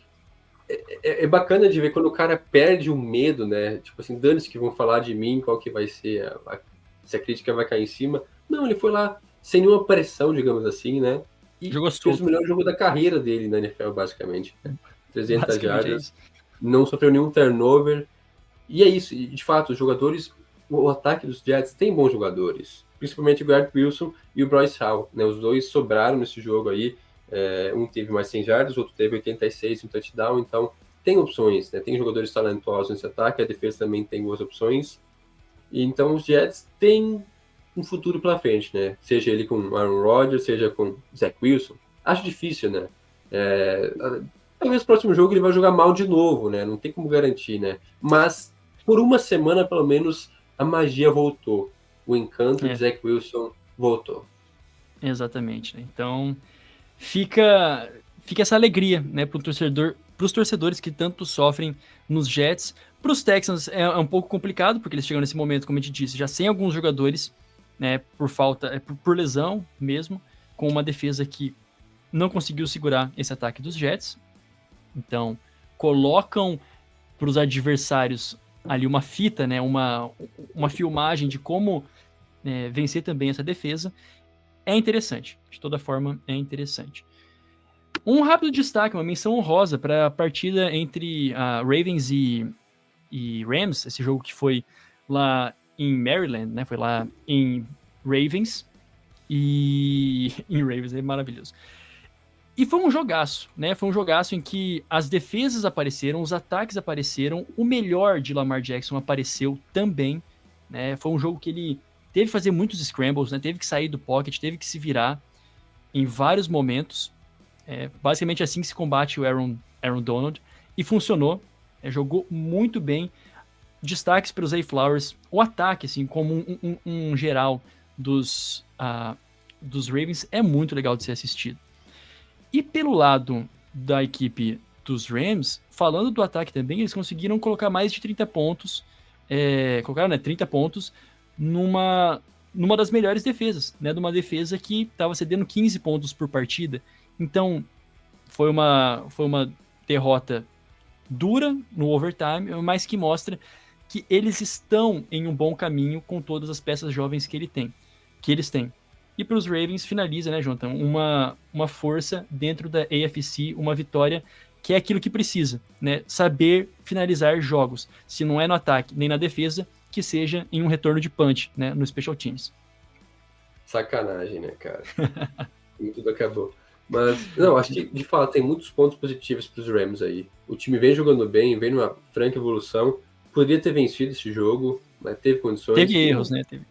É, é, é, bacana de ver quando o cara perde o medo, né? Tipo assim, dane-se que vão falar de mim, qual que vai ser, a, a, se a crítica vai cair em cima. Não, ele foi lá sem nenhuma pressão, digamos assim, né? E Jogou fez solto. o melhor jogo da carreira dele na NFL, basicamente. 300 jardas, é não sofreu nenhum turnover. E é isso, e de fato, os jogadores, o, o ataque dos Jets tem bons jogadores, principalmente o Garrett Wilson e o Bryce Hall, né? Os dois sobraram nesse jogo aí. É, um teve mais 100 jardas, outro teve 86 um touchdown, então tem opções, né? Tem jogadores talentosos nesse ataque, a defesa também tem boas opções. E, então os Jets têm um futuro pela frente, né? Seja ele com Aaron Rodgers, seja com Zach Wilson. Acho difícil, né? É, talvez no próximo jogo ele vai jogar mal de novo, né? Não tem como garantir, né? Mas por uma semana, pelo menos, a magia voltou. O encanto é. de Zach Wilson voltou. Exatamente. Né? Então, fica fica essa alegria, né, para torcedor, os torcedores que tanto sofrem nos Jets. Para os Texans é, é, um pouco complicado, porque eles chegam nesse momento, como a gente disse, já sem alguns jogadores, né, por falta, é, por, lesão mesmo, com uma defesa que não conseguiu segurar esse ataque dos Jets. Então, colocam para os adversários ali uma fita, né, uma, uma filmagem de como é, vencer também essa defesa é interessante. De toda forma, é interessante. Um rápido destaque, uma menção honrosa para a partida entre a Ravens e, e Rams, esse jogo que foi lá em Maryland, né? Foi lá em Ravens. E em Ravens é maravilhoso. E foi um jogaço, né? Foi um jogaço em que as defesas apareceram, os ataques apareceram, o melhor de Lamar Jackson apareceu também, né? Foi um jogo que ele teve que fazer muitos scrambles, né? Teve que sair do pocket, teve que se virar em vários momentos. É basicamente assim que se combate o Aaron, Aaron Donald. E funcionou. É, jogou muito bem. Destaques para os Zay Flowers. O ataque, assim, como um, um, um geral dos, uh, dos Ravens, é muito legal de ser assistido. E pelo lado da equipe dos Rams, falando do ataque também, eles conseguiram colocar mais de 30 pontos. É, colocaram né, 30 pontos numa, numa das melhores defesas, né? De uma defesa que estava cedendo 15 pontos por partida. Então, foi uma, foi uma derrota dura no overtime, mas que mostra que eles estão em um bom caminho com todas as peças jovens que ele tem, que eles têm. E para os Ravens finaliza, né, Jonathan, uma, uma força dentro da AFC, uma vitória que é aquilo que precisa, né? Saber finalizar jogos, se não é no ataque nem na defesa, que seja em um retorno de punch, né, no special teams. Sacanagem, né, cara? tudo acabou. Mas, não, acho que de fato tem muitos pontos positivos para os Rams aí. O time vem jogando bem, vem numa franca evolução. Poderia ter vencido esse jogo, mas teve condições. Teve erros, né? Teve.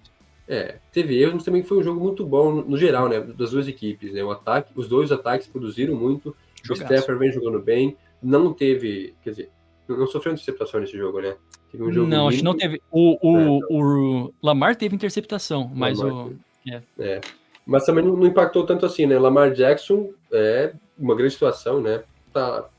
É, teve erros, mas também foi um jogo muito bom no, no geral, né? Das duas equipes, né? O ataque, os dois ataques produziram muito. Jogaço. O Stafford vem jogando bem. Não teve, quer dizer, não sofreu interceptação nesse jogo, né? Teve um jogo não, acho que não teve. O, o, é, então. o Lamar teve interceptação, mas Lamar, o. É. é. Mas também não, não, impactou tanto assim, né? Lamar Jackson é uma grande situação, né? Tá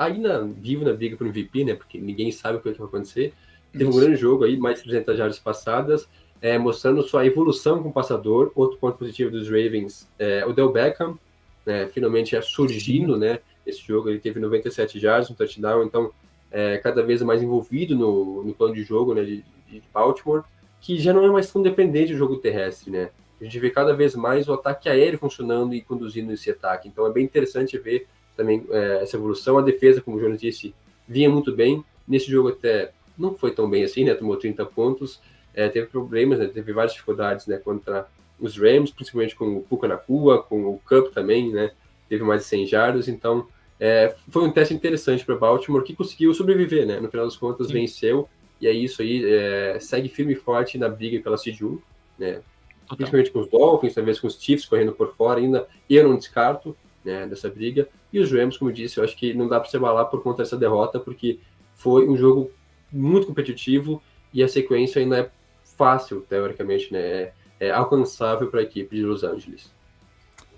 ainda vivo na briga para o MVP, né? Porque ninguém sabe o que vai acontecer. Teve um grande jogo aí, mais de 300 jardas passadas, é, mostrando sua evolução como passador. Outro ponto positivo dos Ravens é o Del Beckham, né? Finalmente é surgindo, né? Esse jogo ele teve 97 jardas, um touchdown, então é, cada vez mais envolvido no, no plano de jogo né, de, de Baltimore, que já não é mais tão dependente do jogo terrestre, né? A gente vê cada vez mais o ataque aéreo funcionando e conduzindo esse ataque. Então é bem interessante ver também é, essa evolução. A defesa, como o Jonas disse, vinha muito bem. Nesse jogo até não foi tão bem assim, né? Tomou 30 pontos, é, teve problemas, né? teve várias dificuldades né? contra os Rams, principalmente com o Puka na rua, com o Cup também, né? Teve mais de 100 jardas, então é, foi um teste interessante para Baltimore que conseguiu sobreviver, né? No final das contas, Sim. venceu, e é isso aí, é, segue firme e forte na briga pela Seed 1, né? Total. Principalmente com os Dolphins, talvez com os Chiefs correndo por fora ainda, eu não descarto né, dessa briga. E os Rams, como eu disse, eu acho que não dá para se abalar por conta dessa derrota, porque foi um jogo muito competitivo e a sequência ainda é fácil, teoricamente, né? É, é alcançável para a equipe de Los Angeles.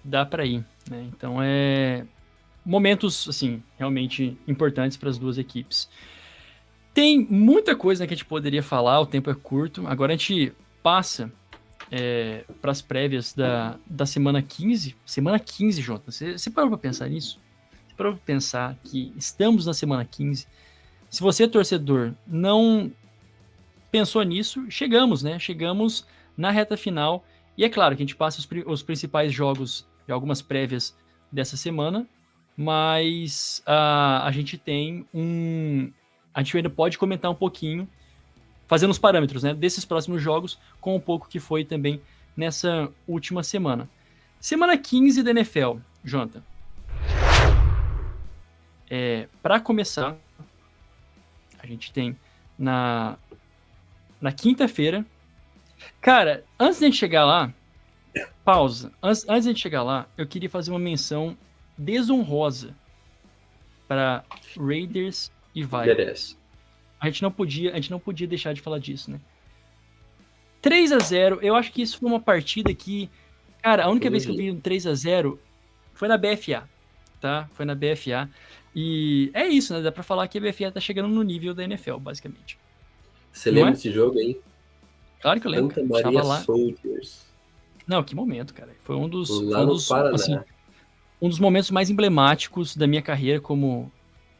Dá para ir, né? Então é momentos assim realmente importantes para as duas equipes. Tem muita coisa que a gente poderia falar, o tempo é curto. Agora a gente passa é, para as prévias da, da semana 15. Semana 15, Jota. Você, você parou para pensar nisso? Você parou para pensar que estamos na semana 15? Se você torcedor, não pensou nisso, chegamos, né? Chegamos na reta final. E é claro que a gente passa os, os principais jogos de algumas prévias dessa semana, mas uh, a gente tem um. A gente ainda pode comentar um pouquinho, fazendo os parâmetros né, desses próximos jogos, com um pouco que foi também nessa última semana. Semana 15 da NFL, Jonathan. É, Para começar, a gente tem na, na quinta-feira. Cara, antes de a gente chegar lá, pausa. Antes, antes de a gente chegar lá, eu queria fazer uma menção desonrosa para Raiders e Vikings. A gente não podia, a gente não podia deixar de falar disso, né? 3 a 0 eu acho que isso foi uma partida que, cara, a única vez que eu vi um 3 a 0 foi na BFA, tá? Foi na BFA. E é isso, né? Dá pra falar que a BFA tá chegando no nível da NFL, basicamente. Você lembra é? desse jogo aí? Claro que eu lembro. Santa Maria lá. Soldiers. Não, que momento, cara. Foi um dos. Um dos, assim, um dos momentos mais emblemáticos da minha carreira como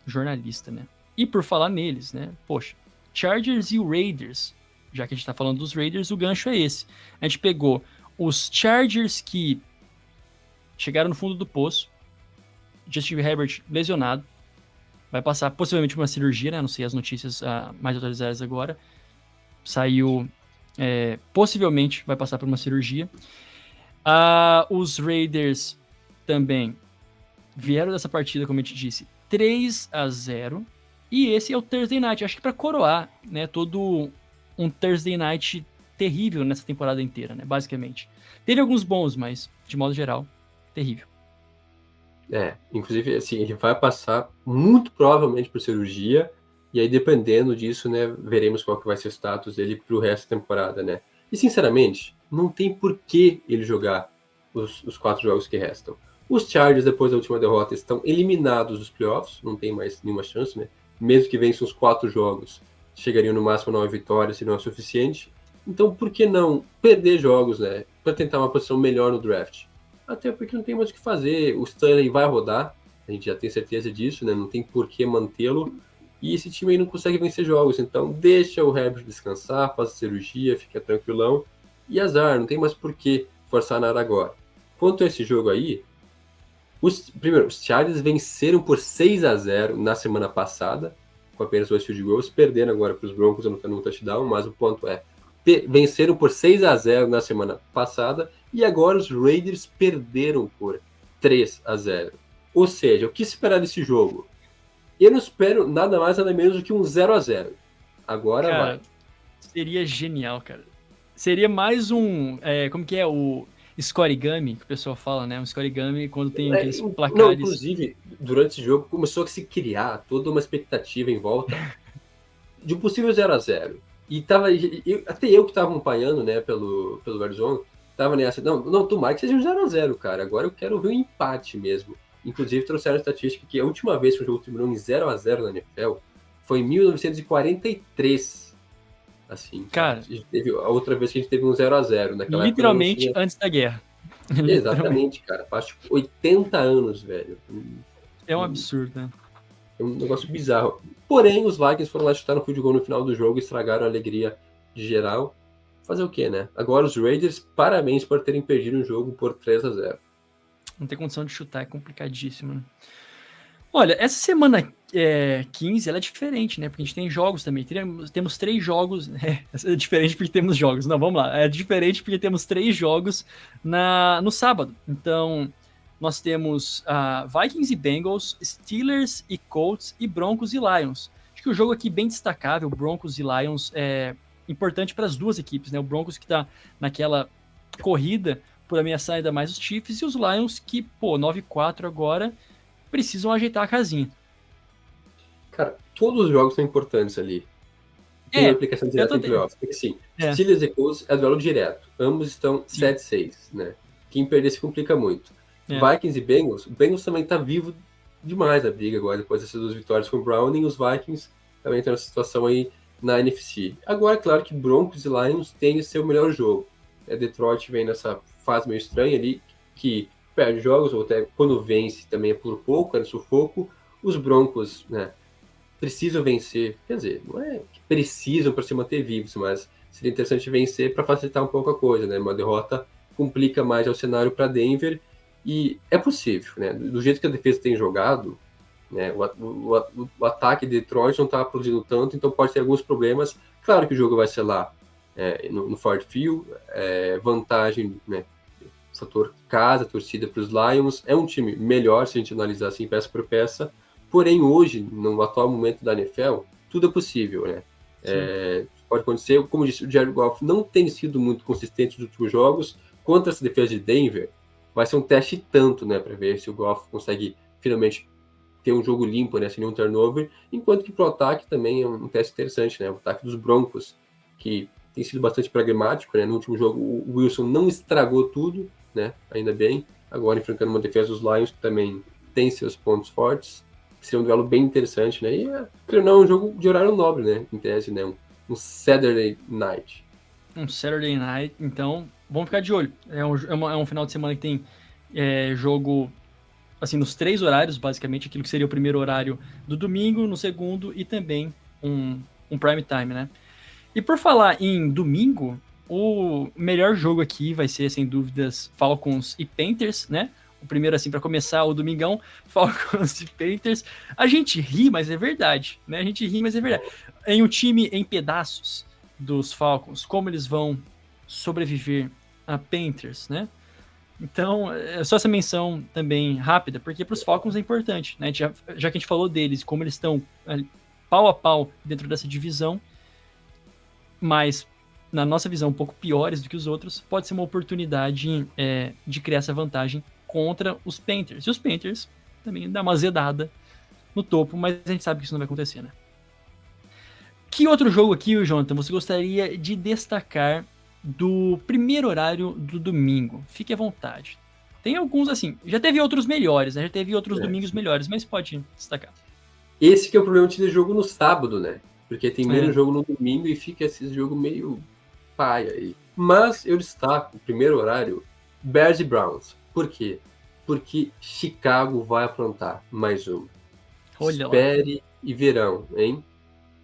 jornalista, né? E por falar neles, né? Poxa, Chargers e Raiders, já que a gente tá falando dos Raiders, o gancho é esse. A gente pegou os Chargers que chegaram no fundo do poço, Justin Herbert lesionado, vai passar possivelmente uma cirurgia, né? Não sei as notícias uh, mais atualizadas agora. Saiu, é, possivelmente vai passar por uma cirurgia. Uh, os Raiders também vieram dessa partida, como a gente disse, 3 a 0 E esse é o Thursday Night. Acho que para coroar, né, todo um Thursday Night terrível nessa temporada inteira, né, basicamente. Teve alguns bons, mas de modo geral, terrível. É, inclusive, assim, ele vai passar muito provavelmente por cirurgia, e aí dependendo disso, né, veremos qual que vai ser o status dele pro resto da temporada, né. E sinceramente, não tem por que ele jogar os, os quatro jogos que restam. Os Chargers, depois da última derrota, estão eliminados dos playoffs, não tem mais nenhuma chance, né? Mesmo que vençam os quatro jogos, chegariam no máximo a nove vitórias, se não é suficiente. Então, por que não perder jogos, né? Para tentar uma posição melhor no draft? Até porque não tem mais o que fazer. O Stanley vai rodar, a gente já tem certeza disso, né? Não tem por que mantê-lo. E esse time aí não consegue vencer jogos. Então, deixa o Herbert descansar, faz a cirurgia, fica tranquilão. E azar, não tem mais por que forçar nada agora. Quanto a esse jogo aí, os, primeiro, os Chargers venceram por 6 a 0 na semana passada, com apenas dois field goals, perdendo agora para os Broncos anotando um touchdown, mas o ponto é, venceram por 6 a 0 na semana passada e agora os Raiders perderam por 3 a 0. Ou seja, o que esperar desse jogo? Eu não espero nada mais nada menos do que um 0 a 0. Agora cara, vai. Seria genial, cara. Seria mais um, é, como que é o scorigami, que o pessoal fala, né? Um scorigami quando tem é, aqueles placares. Não, inclusive, durante esse jogo começou a se criar toda uma expectativa em volta de um possível 0 a 0 E tava, eu, até eu que estava acompanhando, né, pelo, pelo Warzone, tava nessa, não, não, tomara que seja um 0 a 0 cara. Agora eu quero ver um empate mesmo. Inclusive trouxeram a estatística que a última vez que o jogo terminou em 0 a 0 na NFL foi em 1943 Assim, cara, a, teve, a outra vez que a gente teve um 0 a 0 naquela Literalmente tinha... antes da guerra. Exatamente, cara. Faz tipo 80 anos, velho. É um absurdo, né? É um negócio bizarro. Porém, os Vikings foram lá chutar no field goal no final do jogo e estragaram a alegria de geral. Fazer o quê, né? Agora os Raiders, parabéns por terem perdido um jogo por 3 a 0 Não tem condição de chutar, é complicadíssimo, né? Olha, essa semana é, 15 ela é diferente, né? Porque a gente tem jogos também. Temos, temos três jogos. É, é, diferente porque temos jogos. Não, vamos lá. É diferente porque temos três jogos na, no sábado. Então, nós temos uh, Vikings e Bengals, Steelers e Colts e Broncos e Lions. Acho que o jogo aqui bem destacável, Broncos e Lions, é importante para as duas equipes, né? O Broncos que está naquela corrida por ameaçar ainda mais os Chiefs e os Lions que, pô, 9-4 agora precisam ajeitar a casinha. Cara, todos os jogos são importantes ali. Tem é, uma aplicação direta em playoffs. Porque sim, é. Steelers e Colts é duelo direto. Ambos estão 7-6, né? Quem perder se complica muito. É. Vikings e Bengals, o Bengals também tá vivo demais a briga agora, depois dessas duas vitórias com o Browning, os Vikings também estão nessa situação aí na NFC. Agora, claro que Broncos e Lions têm o seu melhor jogo. É, Detroit vem nessa fase meio estranha ali, que perde jogos, ou até quando vence também é por pouco, é no sufoco. Os Broncos, né, precisam vencer, quer dizer, não é que precisam para se manter vivos, mas seria interessante vencer para facilitar um pouco a coisa, né? Uma derrota complica mais o cenário para Denver e é possível, né? Do jeito que a defesa tem jogado, né? O, o, o ataque de Detroit não está produzindo tanto, então pode ter alguns problemas. Claro que o jogo vai ser lá é, no, no Ford Field, é, vantagem, né? fator casa, torcida para os Lions. É um time melhor se a gente analisar assim peça por peça. Porém, hoje, no atual momento da NFL, tudo é possível, né? É, pode acontecer, como disse, o Jared Goff não tem sido muito consistente nos últimos jogos. Contra essa defesa de Denver, vai ser um teste tanto, né? Para ver se o Goff consegue finalmente ter um jogo limpo, né? Sem nenhum turnover. Enquanto que para o ataque também é um teste interessante, né? O ataque dos Broncos, que tem sido bastante pragmático, né? No último jogo, o Wilson não estragou tudo, né? Ainda bem. Agora enfrentando uma defesa dos Lions que também tem seus pontos fortes. Seria um duelo bem interessante, né? E, não, é um jogo de horário nobre, né? Em tese, né? Um, um Saturday Night. Um Saturday Night, então, vamos ficar de olho. É um, é, uma, é um final de semana que tem é, jogo, assim, nos três horários, basicamente, aquilo que seria o primeiro horário do domingo, no segundo e também um, um prime time, né? E por falar em domingo, o melhor jogo aqui vai ser, sem dúvidas, Falcons e Panthers, né? O primeiro, assim, para começar o domingão, Falcons e Panthers. A gente ri, mas é verdade, né? A gente ri, mas é verdade. Em um time em pedaços dos Falcons, como eles vão sobreviver a Panthers, né? Então, é só essa menção também rápida, porque para os Falcons é importante, né? Já, já que a gente falou deles, como eles estão pau a pau dentro dessa divisão, mas na nossa visão, um pouco piores do que os outros, pode ser uma oportunidade é, de criar essa vantagem contra os Panthers. E os Panthers também dar uma zedada no topo, mas a gente sabe que isso não vai acontecer, né? Que outro jogo aqui, Jonathan, você gostaria de destacar do primeiro horário do domingo? Fique à vontade. Tem alguns assim, já teve outros melhores, né? Já teve outros é. domingos melhores, mas pode destacar. Esse que é o problema de ter jogo no sábado, né? Porque tem menos é. jogo no domingo e fica esse jogo meio paia aí. Mas eu destaco o primeiro horário, Bears e Browns. Por quê? Porque Chicago vai aprontar mais um. Olha Espere lá. e verão, hein?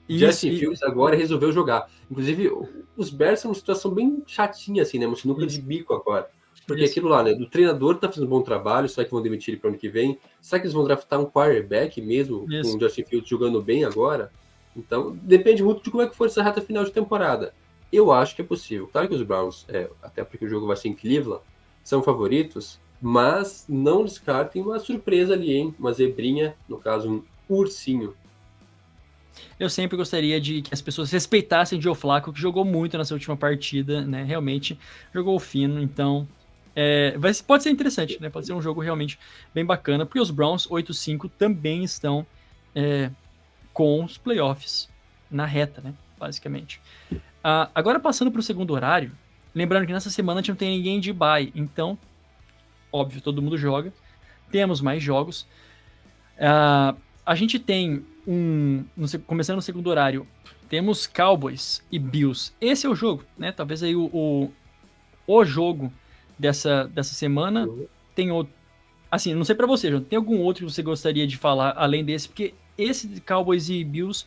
Isso, Justin e... Fields agora resolveu jogar. Inclusive, os Bears são uma situação bem chatinha, assim, né? Uma sinuca de bico agora. Porque Isso. aquilo lá, né? O treinador tá fazendo um bom trabalho, será que vão demitir ele para ano que vem? Será que eles vão draftar um quarterback mesmo, Isso. com o Justin Fields jogando bem agora? Então, depende muito de como é que for essa reta final de temporada. Eu acho que é possível. Claro que os Browns, é, até porque o jogo vai ser em Cleveland, são favoritos, mas não descartem uma surpresa ali, hein? Uma zebrinha, no caso, um ursinho. Eu sempre gostaria de que as pessoas respeitassem o Joe Flacco, que jogou muito nessa última partida, né? Realmente jogou fino, então é, vai, pode ser interessante, né? Pode ser um jogo realmente bem bacana, porque os Browns 8-5 também estão é, com os playoffs na reta, né? Basicamente. Ah, agora passando para o segundo horário, lembrando que nessa semana a gente não tem ninguém de bye, então, óbvio, todo mundo joga. Temos mais jogos. Ah, a gente tem um. No, começando no segundo horário, temos Cowboys e Bills. Esse é o jogo, né? Talvez aí o, o, o jogo dessa, dessa semana. Tem outro. Assim, não sei para você, João, tem algum outro que você gostaria de falar além desse? Porque esse de Cowboys e Bills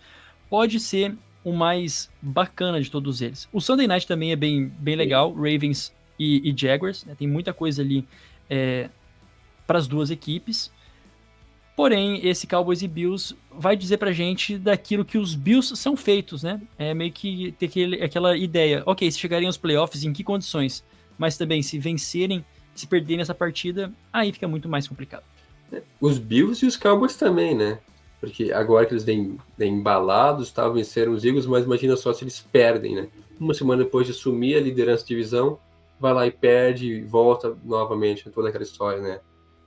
pode ser o mais bacana de todos eles. O Sunday Night também é bem, bem legal, Ravens e, e Jaguars, né? tem muita coisa ali é, para as duas equipes. Porém, esse Cowboys e Bills vai dizer pra gente daquilo que os Bills são feitos, né? É meio que ter aquele, aquela ideia. Ok, se chegarem aos playoffs, em que condições? mas também se vencerem, se perderem essa partida, aí fica muito mais complicado. Os Bills e os Cowboys também, né? Porque agora que eles vêm, vêm embalados, estavam venceram os Eagles, mas imagina só se eles perdem, né? Uma semana depois de assumir a liderança de divisão, vai lá e perde e volta novamente, toda aquela história, né?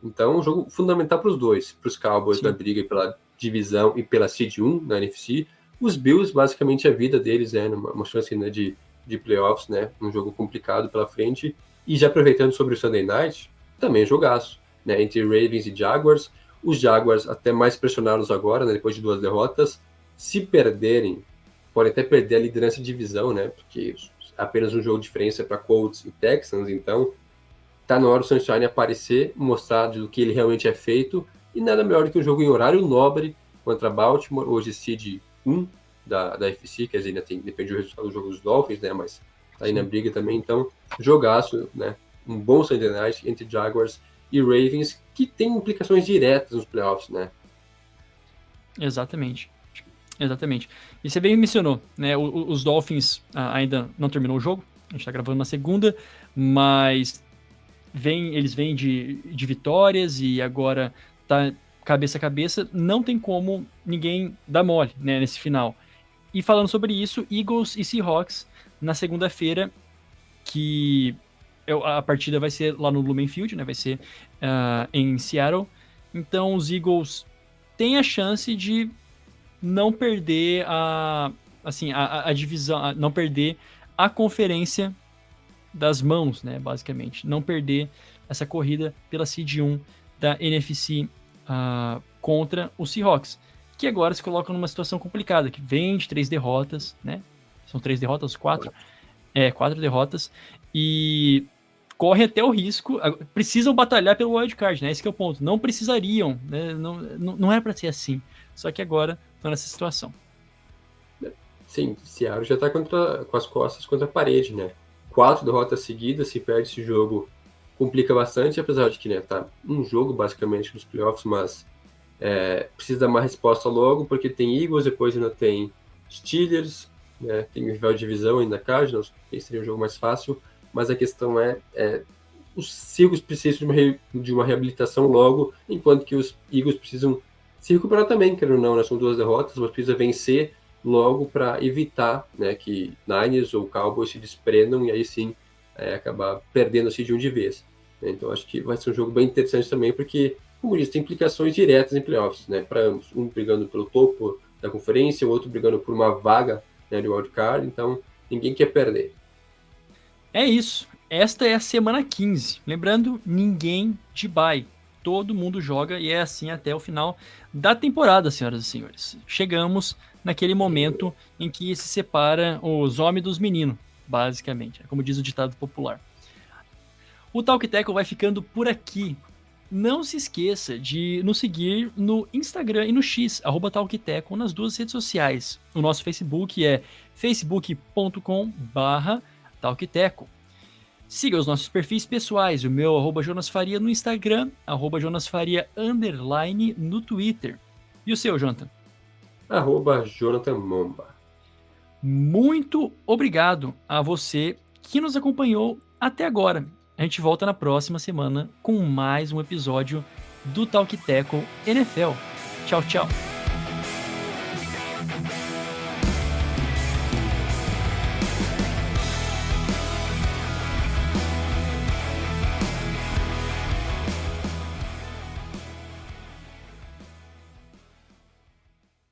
Então, um jogo fundamental para os dois, para os Cowboys Sim. na briga pela divisão e pela seed 1 na NFC. Os Bills, basicamente, a vida deles é uma, uma chance né, de de playoffs, né? Um jogo complicado pela frente. E já aproveitando sobre o Sunday Night, também jogaço, né? Entre Ravens e Jaguars. Os Jaguars até mais pressionados agora, né? Depois de duas derrotas. Se perderem, podem até perder a liderança de divisão, né? Porque apenas um jogo de diferença para Colts e Texans, então tá na hora do Sunshine aparecer, mostrar do que ele realmente é feito, e nada melhor do que um jogo em horário nobre contra Baltimore, hoje seed 1, da, da FC, quer dizer, ainda tem, depende do resultado do jogo dos Dolphins, né? Mas tá aí na briga também, então, jogaço, né? Um bom Sunday Night entre Jaguars e Ravens, que tem implicações diretas nos playoffs, né? Exatamente. Exatamente. E você bem mencionou, né? Os Dolphins ainda não terminou o jogo, a gente tá gravando na segunda, mas vem, eles vêm de, de vitórias e agora tá cabeça a cabeça, não tem como ninguém dar mole né, nesse final. E falando sobre isso, Eagles e Seahawks na segunda-feira, que a partida vai ser lá no Lumen Field, né? Vai ser uh, em Seattle. Então os Eagles têm a chance de não perder a assim a, a divisão, a, não perder a conferência das mãos, né? Basicamente, não perder essa corrida pela seed 1 da NFC uh, contra os Seahawks que agora se colocam numa situação complicada, que vem de três derrotas, né? São três derrotas, quatro? É, quatro derrotas. E corre até o risco, precisam batalhar pelo wildcard, né? Esse é o ponto. Não precisariam, né? não, não, era para ser assim. Só que agora estão nessa situação. Sim, Seattle já está com as costas contra a parede, né? Quatro derrotas seguidas, se perde esse jogo, complica bastante, apesar de que, né, tá um jogo basicamente nos playoffs, mas é, precisa dar uma resposta logo, porque tem Eagles, depois ainda tem Steelers, né, tem o rival de divisão ainda Cardinals, que seria um jogo mais fácil, mas a questão é, é os Eagles precisam de uma, de uma reabilitação logo, enquanto que os Eagles precisam se recuperar também, querendo ou não, né, são duas derrotas, mas precisa vencer logo para evitar né, que Niners ou Cowboys se desprendam e aí sim é, acabar perdendo a seed um de vez. Então acho que vai ser um jogo bem interessante também, porque como disse, tem implicações diretas em playoffs, né, para ambos. Um brigando pelo topo da conferência, o outro brigando por uma vaga né, de wildcard, então ninguém quer perder. É isso. Esta é a semana 15. Lembrando, ninguém de bye. Todo mundo joga e é assim até o final da temporada, senhoras e senhores. Chegamos naquele momento em que se separa os homens dos meninos, basicamente, é como diz o ditado popular. O Talk Teco vai ficando por aqui. Não se esqueça de nos seguir no Instagram e no X, arroba nas duas redes sociais. O nosso Facebook é facebook.com barra Talkteco. Siga os nossos perfis pessoais, o meu arroba Jonas Faria no Instagram, arroba Jonas Faria underline no Twitter. E o seu, Jonathan? Arroba Jonathan Momba. Muito obrigado a você que nos acompanhou até agora. A gente volta na próxima semana com mais um episódio do Talk Teco NFL. Tchau, tchau.